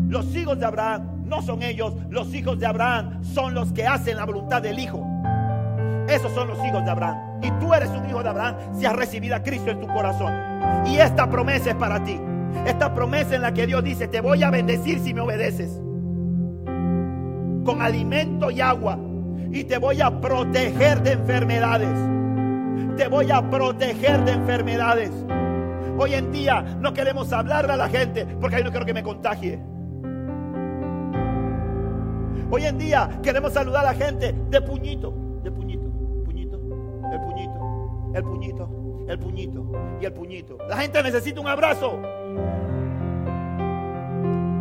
los hijos de Abraham, no son ellos. Los hijos de Abraham son los que hacen la voluntad del Hijo. Esos son los hijos de Abraham. Y tú eres un hijo de Abraham si has recibido a Cristo en tu corazón. Y esta promesa es para ti. Esta promesa en la que Dios dice, te voy a bendecir si me obedeces con alimento y agua. Y te voy a proteger de enfermedades. Te voy a proteger de enfermedades. Hoy en día no queremos hablarle a la gente porque ahí no quiero que me contagie. Hoy en día queremos saludar a la gente de puñito, de puñito, puñito, el puñito, el puñito, el puñito y el puñito. La gente necesita un abrazo.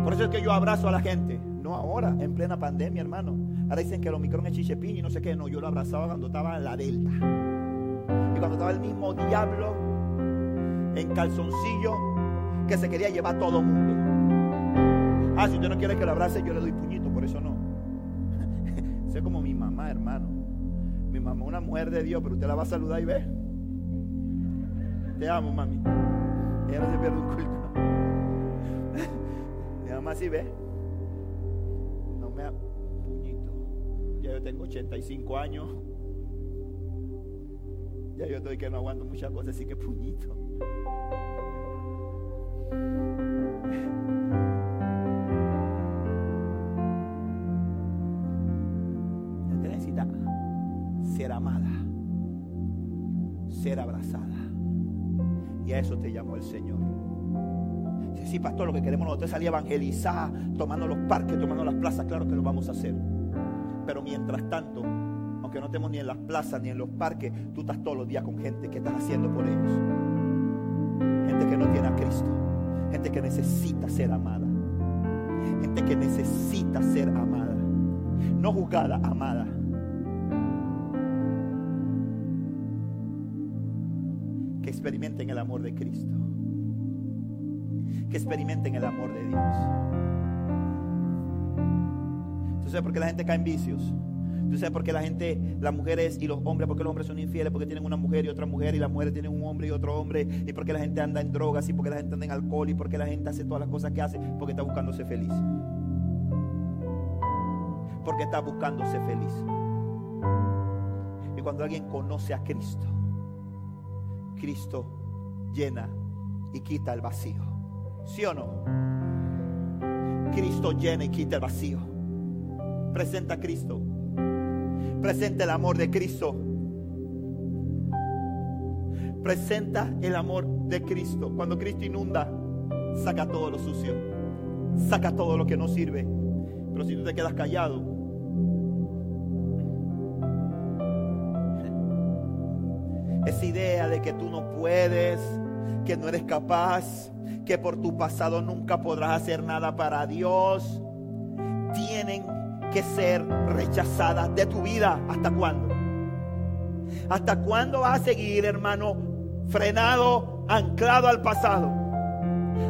Por eso es que yo abrazo a la gente. No ahora, en plena pandemia, hermano. Ahora dicen que el Omicron es chichepín y no sé qué. No, yo lo abrazaba cuando estaba la Delta. Y cuando estaba el mismo diablo en calzoncillo que se quería llevar a todo mundo. Ah, si usted no quiere que lo abrace, yo le doy puñito, por eso no. [LAUGHS] sé como mi mamá, hermano. Mi mamá una mujer de Dios, pero usted la va a saludar y ve. Te amo, mami. Ella no se pierde un culto. [LAUGHS] mi mamá sí ve puñito. Ya yo tengo 85 años. Ya yo estoy que no aguanto muchas cosas, así que puñito. Te necesita ser amada, ser abrazada. Y a eso te llamó el Señor. Sí, pastor, lo que queremos nosotros es salir a evangelizar, tomando los parques, tomando las plazas, claro que lo vamos a hacer. Pero mientras tanto, aunque no estemos ni en las plazas ni en los parques, tú estás todos los días con gente que estás haciendo por ellos. Gente que no tiene a Cristo. Gente que necesita ser amada. Gente que necesita ser amada. No juzgada, amada. Que experimenten el amor de Cristo que experimenten el amor de Dios. ¿Tú sabes por qué la gente cae en vicios? ¿Tú sabes por qué la gente, las mujeres y los hombres, porque los hombres son infieles? Porque tienen una mujer y otra mujer y las mujeres tienen un hombre y otro hombre. Y porque la gente anda en drogas y porque la gente anda en alcohol y porque la gente hace todas las cosas que hace porque está buscándose feliz. Porque está buscándose feliz. Y cuando alguien conoce a Cristo, Cristo llena y quita el vacío. ¿Sí o no? Cristo llena y quita el vacío. Presenta a Cristo. Presenta el amor de Cristo. Presenta el amor de Cristo. Cuando Cristo inunda, saca todo lo sucio. Saca todo lo que no sirve. Pero si tú te quedas callado, esa idea de que tú no puedes, que no eres capaz, que por tu pasado nunca podrás hacer nada para Dios, tienen que ser rechazadas de tu vida. ¿Hasta cuándo? ¿Hasta cuándo vas a seguir, hermano, frenado, anclado al pasado?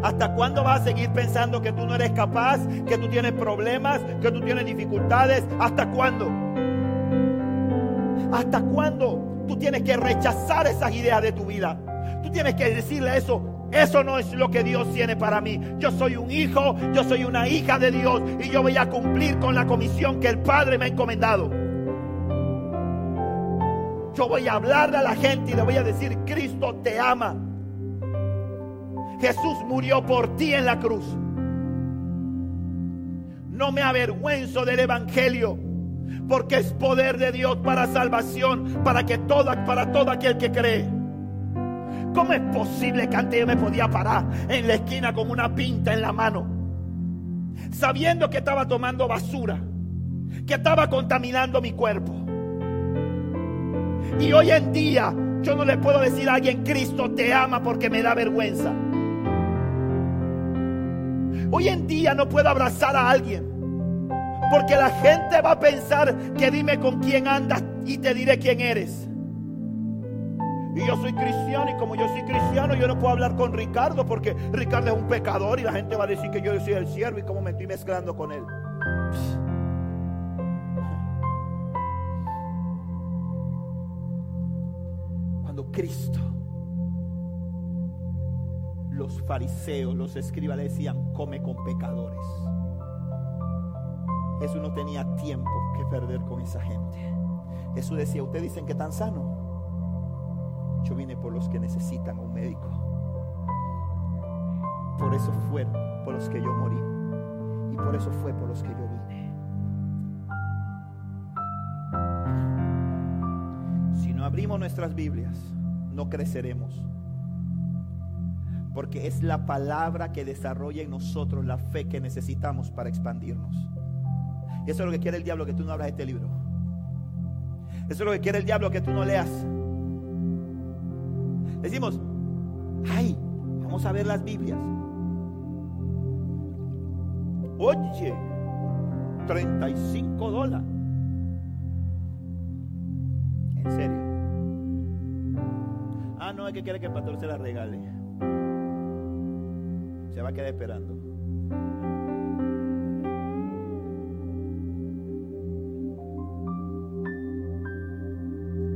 ¿Hasta cuándo vas a seguir pensando que tú no eres capaz, que tú tienes problemas, que tú tienes dificultades? ¿Hasta cuándo? ¿Hasta cuándo tú tienes que rechazar esas ideas de tu vida? Tú tienes que decirle eso. Eso no es lo que Dios tiene para mí. Yo soy un hijo, yo soy una hija de Dios y yo voy a cumplir con la comisión que el Padre me ha encomendado. Yo voy a hablarle a la gente y le voy a decir, Cristo te ama. Jesús murió por ti en la cruz. No me avergüenzo del Evangelio, porque es poder de Dios para salvación, para que para todo aquel que cree. ¿Cómo es posible que antes yo me podía parar en la esquina con una pinta en la mano? Sabiendo que estaba tomando basura, que estaba contaminando mi cuerpo. Y hoy en día yo no le puedo decir a alguien, Cristo te ama porque me da vergüenza. Hoy en día no puedo abrazar a alguien. Porque la gente va a pensar que dime con quién andas y te diré quién eres. Y yo soy cristiano y como yo soy cristiano yo no puedo hablar con Ricardo porque Ricardo es un pecador y la gente va a decir que yo soy el siervo y como me estoy mezclando con él. Cuando Cristo, los fariseos, los escribas le decían, come con pecadores. Jesús no tenía tiempo que perder con esa gente. Jesús decía, ustedes dicen que están sanos. Yo vine por los que necesitan un médico. Por eso fue por los que yo morí. Y por eso fue por los que yo vine. Si no abrimos nuestras Biblias, no creceremos. Porque es la palabra que desarrolla en nosotros la fe que necesitamos para expandirnos. Eso es lo que quiere el diablo, que tú no abras este libro. Eso es lo que quiere el diablo, que tú no leas. Decimos, ay, vamos a ver las Biblias. Oye, 35 dólares. En serio. Ah, no, es que quiere que el pastor se la regale. Se va a quedar esperando.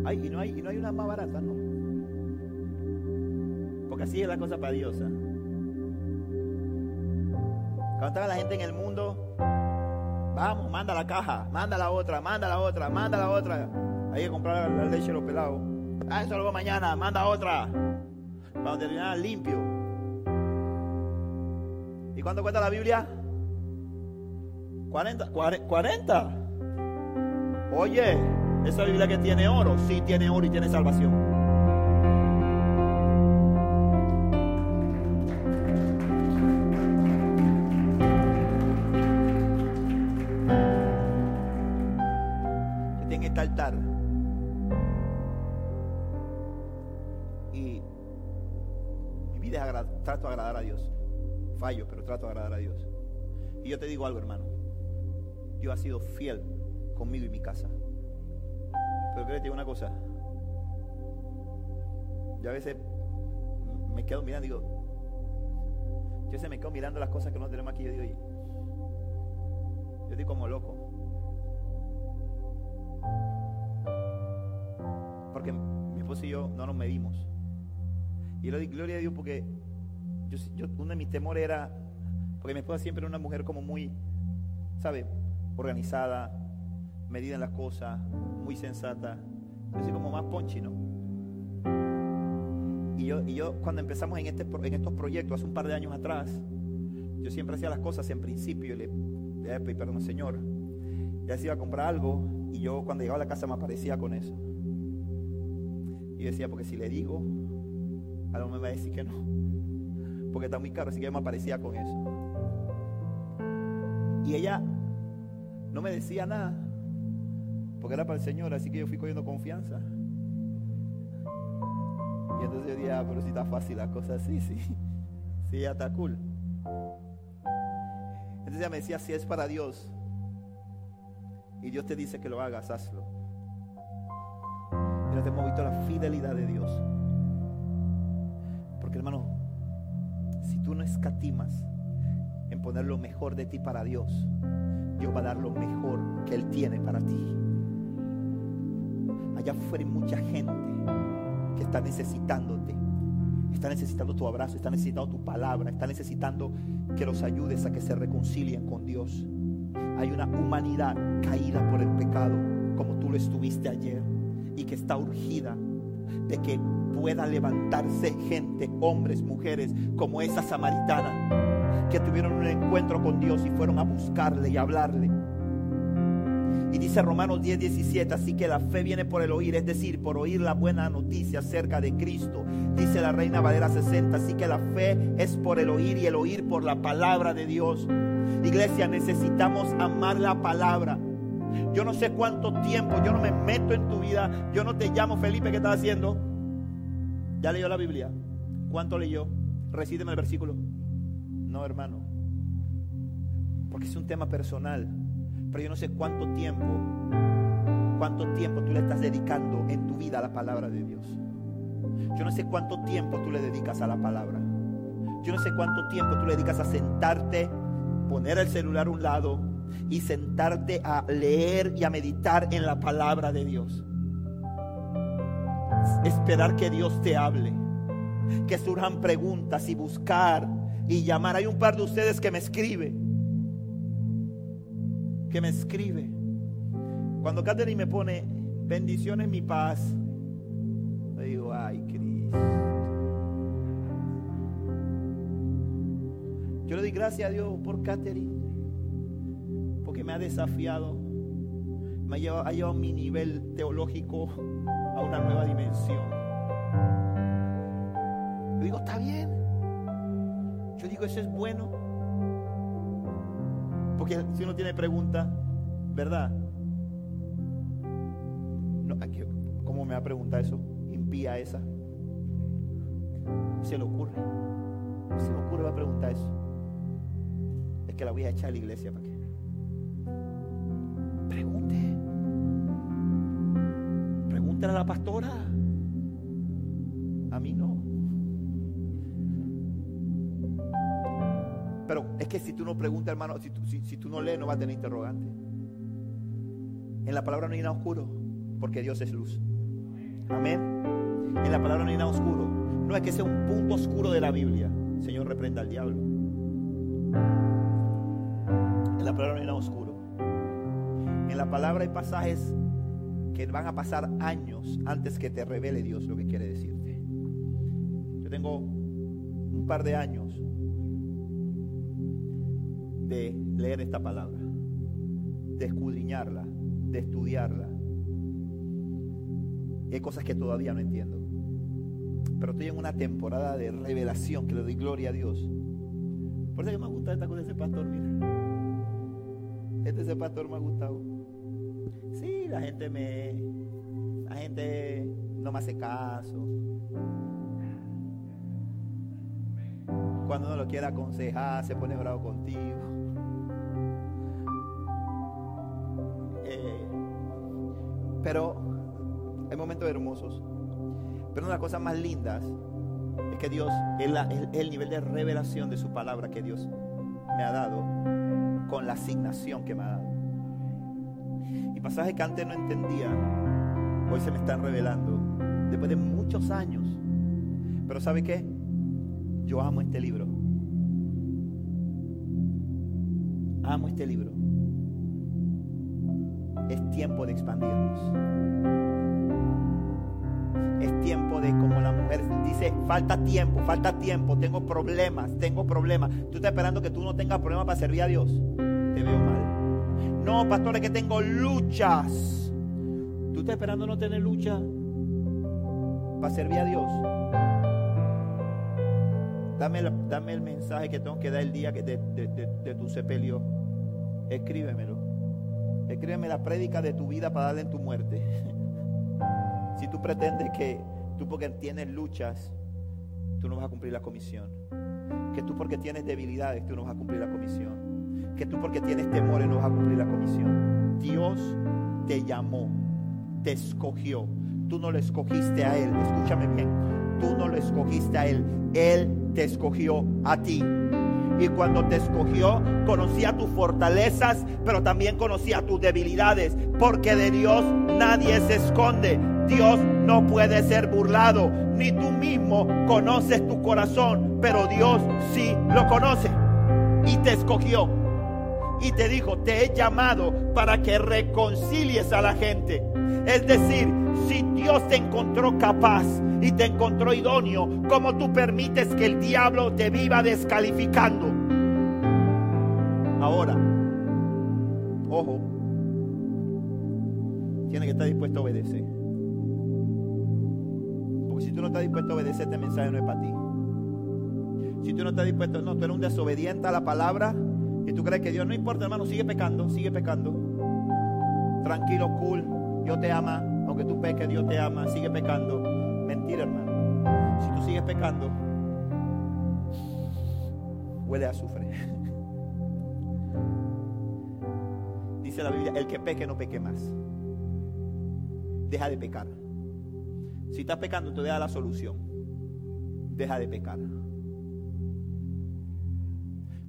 Ay, y no hay, y no hay una más barata, ¿no? Así es la cosa para Dios. ¿ah? Cuando estaba la gente en el mundo, vamos, manda la caja, manda la otra, manda la otra, manda la otra. Hay que comprar la leche de los pelados. Ah, eso luego mañana, manda otra. Para terminar limpio. ¿Y cuánto cuesta la Biblia? 40. 40. Oye, esa Biblia que tiene oro, sí tiene oro y tiene salvación. Algo, hermano. Dios ha sido fiel conmigo y mi casa. Pero créete una cosa. Yo a veces me quedo mirando, digo, yo veces me quedo mirando las cosas que no tenemos aquí. Yo digo, yo estoy como loco. Porque mi esposa y yo no nos medimos. Y yo le doy gloria a Dios porque yo, yo, uno de mis temores era, porque mi esposa siempre era una mujer como muy, ¿sabe? Organizada, medida en las cosas, muy sensata. Yo soy como más ponchi, ¿no? Y yo, y yo cuando empezamos en, este, en estos proyectos hace un par de años atrás, yo, siempre hacía las cosas en principio y le pedía perdón, Señor. Ya se iba a comprar algo y yo cuando llegaba a la casa me aparecía con eso. Y decía, porque si le digo, a lo mejor me va a decir que no. Porque está muy caro, así que yo me aparecía con eso. Y ella no me decía nada, porque era para el Señor, así que yo fui cogiendo confianza. Y entonces yo dije, ah, pero si está fácil la cosa, sí, sí, sí, ya está cool. Entonces ella me decía, si es para Dios, y Dios te dice que lo hagas, hazlo. Y te hemos visto la fidelidad de Dios. Porque hermano, si tú no escatimas poner lo mejor de ti para Dios, Dios va a dar lo mejor que Él tiene para ti. Allá afuera hay mucha gente que está necesitándote, está necesitando tu abrazo, está necesitando tu palabra, está necesitando que los ayudes a que se reconcilien con Dios. Hay una humanidad caída por el pecado, como tú lo estuviste ayer, y que está urgida de que pueda levantarse gente, hombres, mujeres, como esa samaritana, que tuvieron un encuentro con Dios y fueron a buscarle y hablarle. Y dice Romanos 10, 17, así que la fe viene por el oír, es decir, por oír la buena noticia acerca de Cristo. Dice la Reina Valera 60, así que la fe es por el oír y el oír por la palabra de Dios. Iglesia, necesitamos amar la palabra. Yo no sé cuánto tiempo, yo no me meto en tu vida, yo no te llamo Felipe, ¿qué estás haciendo? ¿Ya leyó la Biblia? ¿Cuánto leyó? Recídeme el versículo. No, hermano. Porque es un tema personal. Pero yo no sé cuánto tiempo, cuánto tiempo tú le estás dedicando en tu vida a la palabra de Dios. Yo no sé cuánto tiempo tú le dedicas a la palabra. Yo no sé cuánto tiempo tú le dedicas a sentarte, poner el celular a un lado y sentarte a leer y a meditar en la palabra de Dios. Esperar que Dios te hable, que surjan preguntas y buscar y llamar. Hay un par de ustedes que me escriben que me escribe. Cuando Catherine me pone bendiciones mi paz, le digo, ay Cristo. Yo le doy gracias a Dios por Catherine, porque me ha desafiado, me ha llevado, ha llevado mi nivel teológico una nueva dimensión. Yo digo, está bien. Yo digo, eso es bueno. Porque si uno tiene preguntas, ¿verdad? No, ¿Cómo me va a preguntar eso? Impía esa. Se le ocurre. Se le ocurre va a preguntar eso. Es que la voy a echar a la iglesia para qué. Pregúntale a la pastora. A mí no. Pero es que si tú no preguntas, hermano, si tú, si, tú no lees, no vas a tener interrogante. En la palabra no hay nada oscuro, porque Dios es luz. Amén. En la palabra no hay nada oscuro. No es que sea un punto oscuro de la Biblia. Señor, reprenda al diablo. En la palabra no hay nada oscuro. En la palabra hay pasajes van a pasar años antes que te revele Dios lo que quiere decirte. Yo tengo un par de años de leer esta palabra, de escudriñarla, de estudiarla. Hay cosas que todavía no entiendo. Pero estoy en una temporada de revelación que le doy gloria a Dios. Por eso que me ha gustado esta cosa de ese pastor, mira. Este ese pastor me ha gustado. La gente me. La gente no me hace caso. Cuando uno lo quiere aconsejar, se pone bravo contigo. Pero hay momentos hermosos. Pero una de las cosas más lindas es que Dios, el nivel de revelación de su palabra que Dios me ha dado con la asignación que me ha dado. Y pasajes que antes no entendía, hoy se me están revelando después de muchos años. Pero ¿sabe qué? Yo amo este libro. Amo este libro es tiempo de expandirnos. Es tiempo de como la mujer dice, falta tiempo, falta tiempo, tengo problemas, tengo problemas. Tú estás esperando que tú no tengas problemas para servir a Dios. Te veo mal. No, pastor, es que tengo luchas. Tú estás esperando no tener lucha para servir a Dios. Dame, el mensaje que tengo que dar el día de, de tu sepelio. Escríbemelo. Escríbeme la prédica de tu vida para darle en tu muerte. [LAUGHS] si tú pretendes que tú porque tienes luchas, tú no vas a cumplir la comisión. Que tú porque tienes debilidades, tú no vas a cumplir la comisión. Que tú porque tienes temores, no vas a cumplir la comisión. Dios te llamó, te escogió. Tú no lo escogiste a Él. Escúchame bien. Tú no lo escogiste a Él. Él te escogió a ti. Y cuando te escogió, conocía tus fortalezas, pero también conocía tus debilidades. Porque de Dios nadie se esconde. Dios no puede ser burlado. Ni tú mismo conoces tu corazón, pero Dios sí lo conoce. Y te escogió. Y te dijo, te he llamado para que reconcilies a la gente. Es decir, si Dios te encontró capaz y te encontró idóneo, ¿cómo tú permites que el diablo te viva descalificando? Ahora, ojo, tiene que estar dispuesto a obedecer. Porque si tú no estás dispuesto a obedecer, este mensaje no es para ti. Si tú no estás dispuesto, no, tú eres un desobediente a la palabra y tú crees que Dios no importa, hermano, sigue pecando, sigue pecando. Tranquilo, cool, Dios te ama, aunque tú peques, Dios te ama, sigue pecando. Mentira, hermano. Si tú sigues pecando, huele a azufre. [LAUGHS] Dice la Biblia, el que peque no peque más. Deja de pecar. Si estás pecando, te deja la solución. Deja de pecar.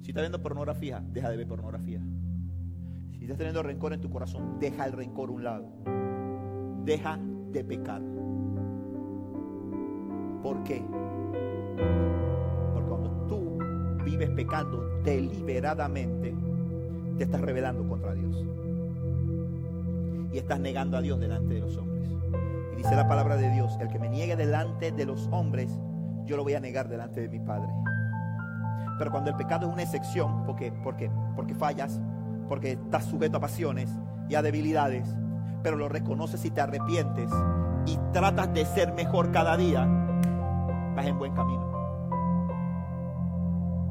Si estás viendo pornografía, deja de ver pornografía. Si estás teniendo rencor en tu corazón, deja el rencor a un lado. Deja de pecar. ¿Por qué? Porque cuando tú vives pecando deliberadamente, te estás rebelando contra Dios. Y estás negando a Dios delante de los hombres. Y dice la palabra de Dios, el que me niegue delante de los hombres, yo lo voy a negar delante de mi Padre. Pero cuando el pecado es una excepción, porque, porque, porque fallas, porque estás sujeto a pasiones y a debilidades, pero lo reconoces y te arrepientes y tratas de ser mejor cada día, vas en buen camino.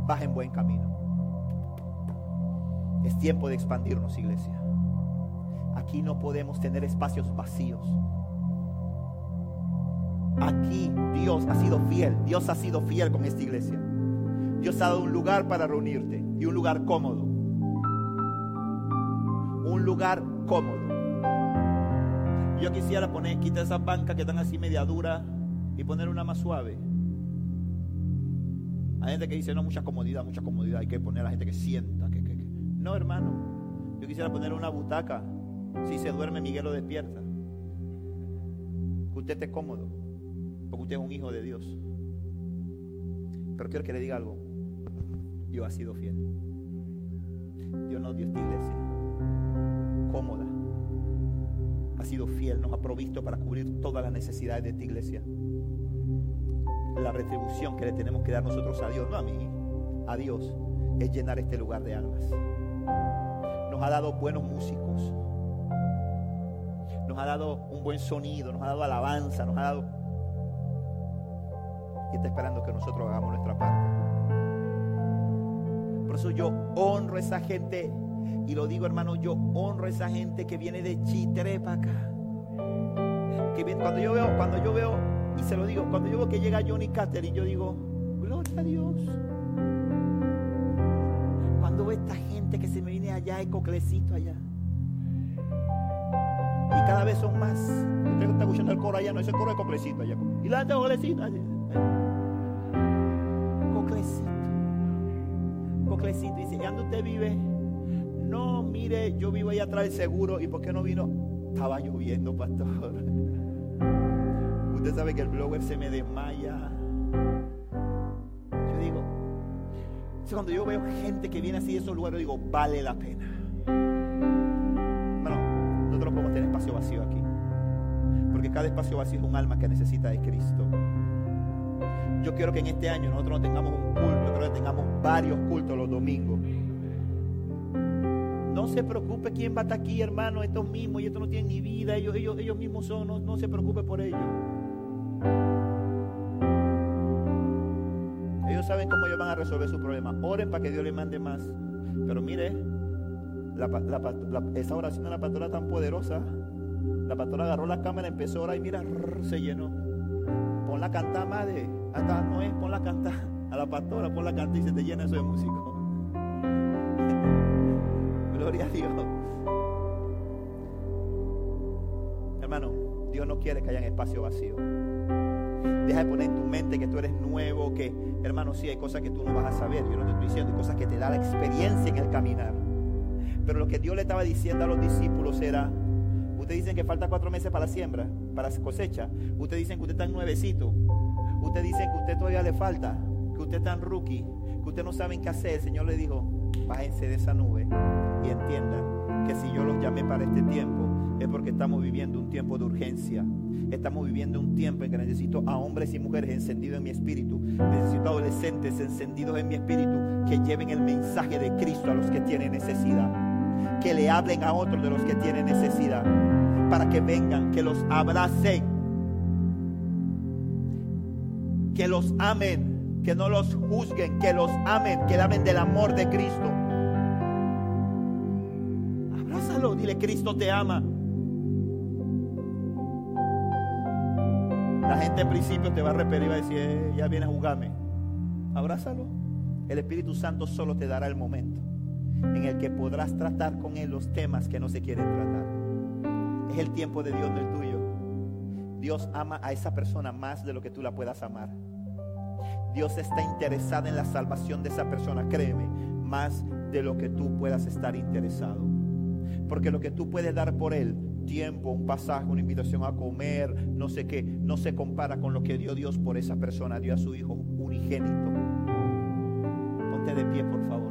Vas en buen camino. Es tiempo de expandirnos, iglesia. Aquí no podemos tener espacios vacíos. Aquí Dios ha sido fiel. Dios ha sido fiel con esta iglesia. Dios ha dado un lugar para reunirte y un lugar cómodo. Un lugar cómodo. Yo quisiera poner, quitar esas bancas que están así media duras y poner una más suave. Hay gente que dice, no, mucha comodidad, mucha comodidad, hay que poner a la gente que sienta. Que, que, que. No, hermano, yo quisiera poner una butaca. Si se duerme, Miguel lo despierta. Que usted esté cómodo, porque usted es un hijo de Dios. Pero quiero que le diga algo. Dios ha sido fiel. Dios nos dio esta iglesia cómoda. Ha sido fiel, nos ha provisto para cubrir todas las necesidades de esta iglesia. La retribución que le tenemos que dar nosotros a Dios, no a mí, a Dios, es llenar este lugar de almas. Nos ha dado buenos músicos. Nos ha dado un buen sonido, nos ha dado alabanza, nos ha dado... Y está esperando que nosotros hagamos nuestra parte. Por eso yo honro a esa gente. Y lo digo, hermano, yo honro a esa gente que viene de Chitre para acá. Que cuando yo veo, cuando yo veo, y se lo digo, cuando yo veo que llega Johnny y yo digo, gloria a Dios. Cuando veo esta gente que se me viene allá, el coclecito allá. Y cada vez son más. Usted está escuchando el coro allá, no es el coro de coclecito allá. Y la gente coclecito allá. Coclecito. Coclecito. Dice, ¿y dónde usted vive? No, mire, yo vivo allá atrás del seguro. ¿Y por qué no vino? Estaba lloviendo, pastor. [LAUGHS] Usted sabe que el blower se me desmaya. Yo digo, cuando yo veo gente que viene así de esos lugares, digo, vale la pena. Bueno, nosotros podemos tener espacio vacío aquí. Porque cada espacio vacío es un alma que necesita de Cristo. Yo quiero que en este año nosotros no tengamos un culto, quiero que tengamos varios cultos los domingos. No se preocupe quién va a estar aquí, hermano, estos mismos, y estos no tienen ni vida, ellos, ellos, ellos mismos son, no, no se preocupe por ellos. Ellos saben cómo ellos van a resolver su problema. Oren para que Dios les mande más. Pero mire, esa oración de la pastora tan poderosa. La pastora agarró la cámara, empezó a orar y mira, se llenó. Pon la canta, madre. Hasta no es, pon la canta. A la pastora, pon la canta y se te llena eso de músico. [LAUGHS] Gloria a Dios. Hermano, Dios no quiere que haya espacio vacío. Deja de poner en tu mente que tú eres nuevo, que hermano, sí hay cosas que tú no vas a saber. Yo no te estoy diciendo, hay cosas que te da la experiencia en el caminar. Pero lo que Dios le estaba diciendo a los discípulos era, ustedes dicen que falta cuatro meses para la siembra, para cosecha. Ustedes dicen que usted está nuevecito. Ustedes dicen que usted todavía le falta, que usted está en rookie, que usted no saben qué hacer. El Señor le dijo, bájense de esa nube y entiendan que si yo los llamé para este tiempo, es porque estamos viviendo un tiempo de urgencia. Estamos viviendo un tiempo en que necesito a hombres y mujeres encendidos en mi espíritu. Necesito adolescentes encendidos en mi espíritu que lleven el mensaje de Cristo a los que tienen necesidad. Que le hablen a otros de los que tienen necesidad. Para que vengan, que los abracen. Que los amen, que no los juzguen, que los amen, que le del amor de Cristo. Abrázalo, dile, Cristo te ama. La gente en principio te va a repetir y va a decir, eh, ya viene a jugarme. Abrázalo. El Espíritu Santo solo te dará el momento en el que podrás tratar con Él los temas que no se quieren tratar. Es el tiempo de Dios, no el tuyo. Dios ama a esa persona más de lo que tú la puedas amar. Dios está interesado en la salvación de esa persona, créeme, más de lo que tú puedas estar interesado. Porque lo que tú puedes dar por Él, tiempo, un pasaje, una invitación a comer, no sé qué, no se compara con lo que dio Dios por esa persona, dio a su Hijo unigénito. Ponte de pie, por favor.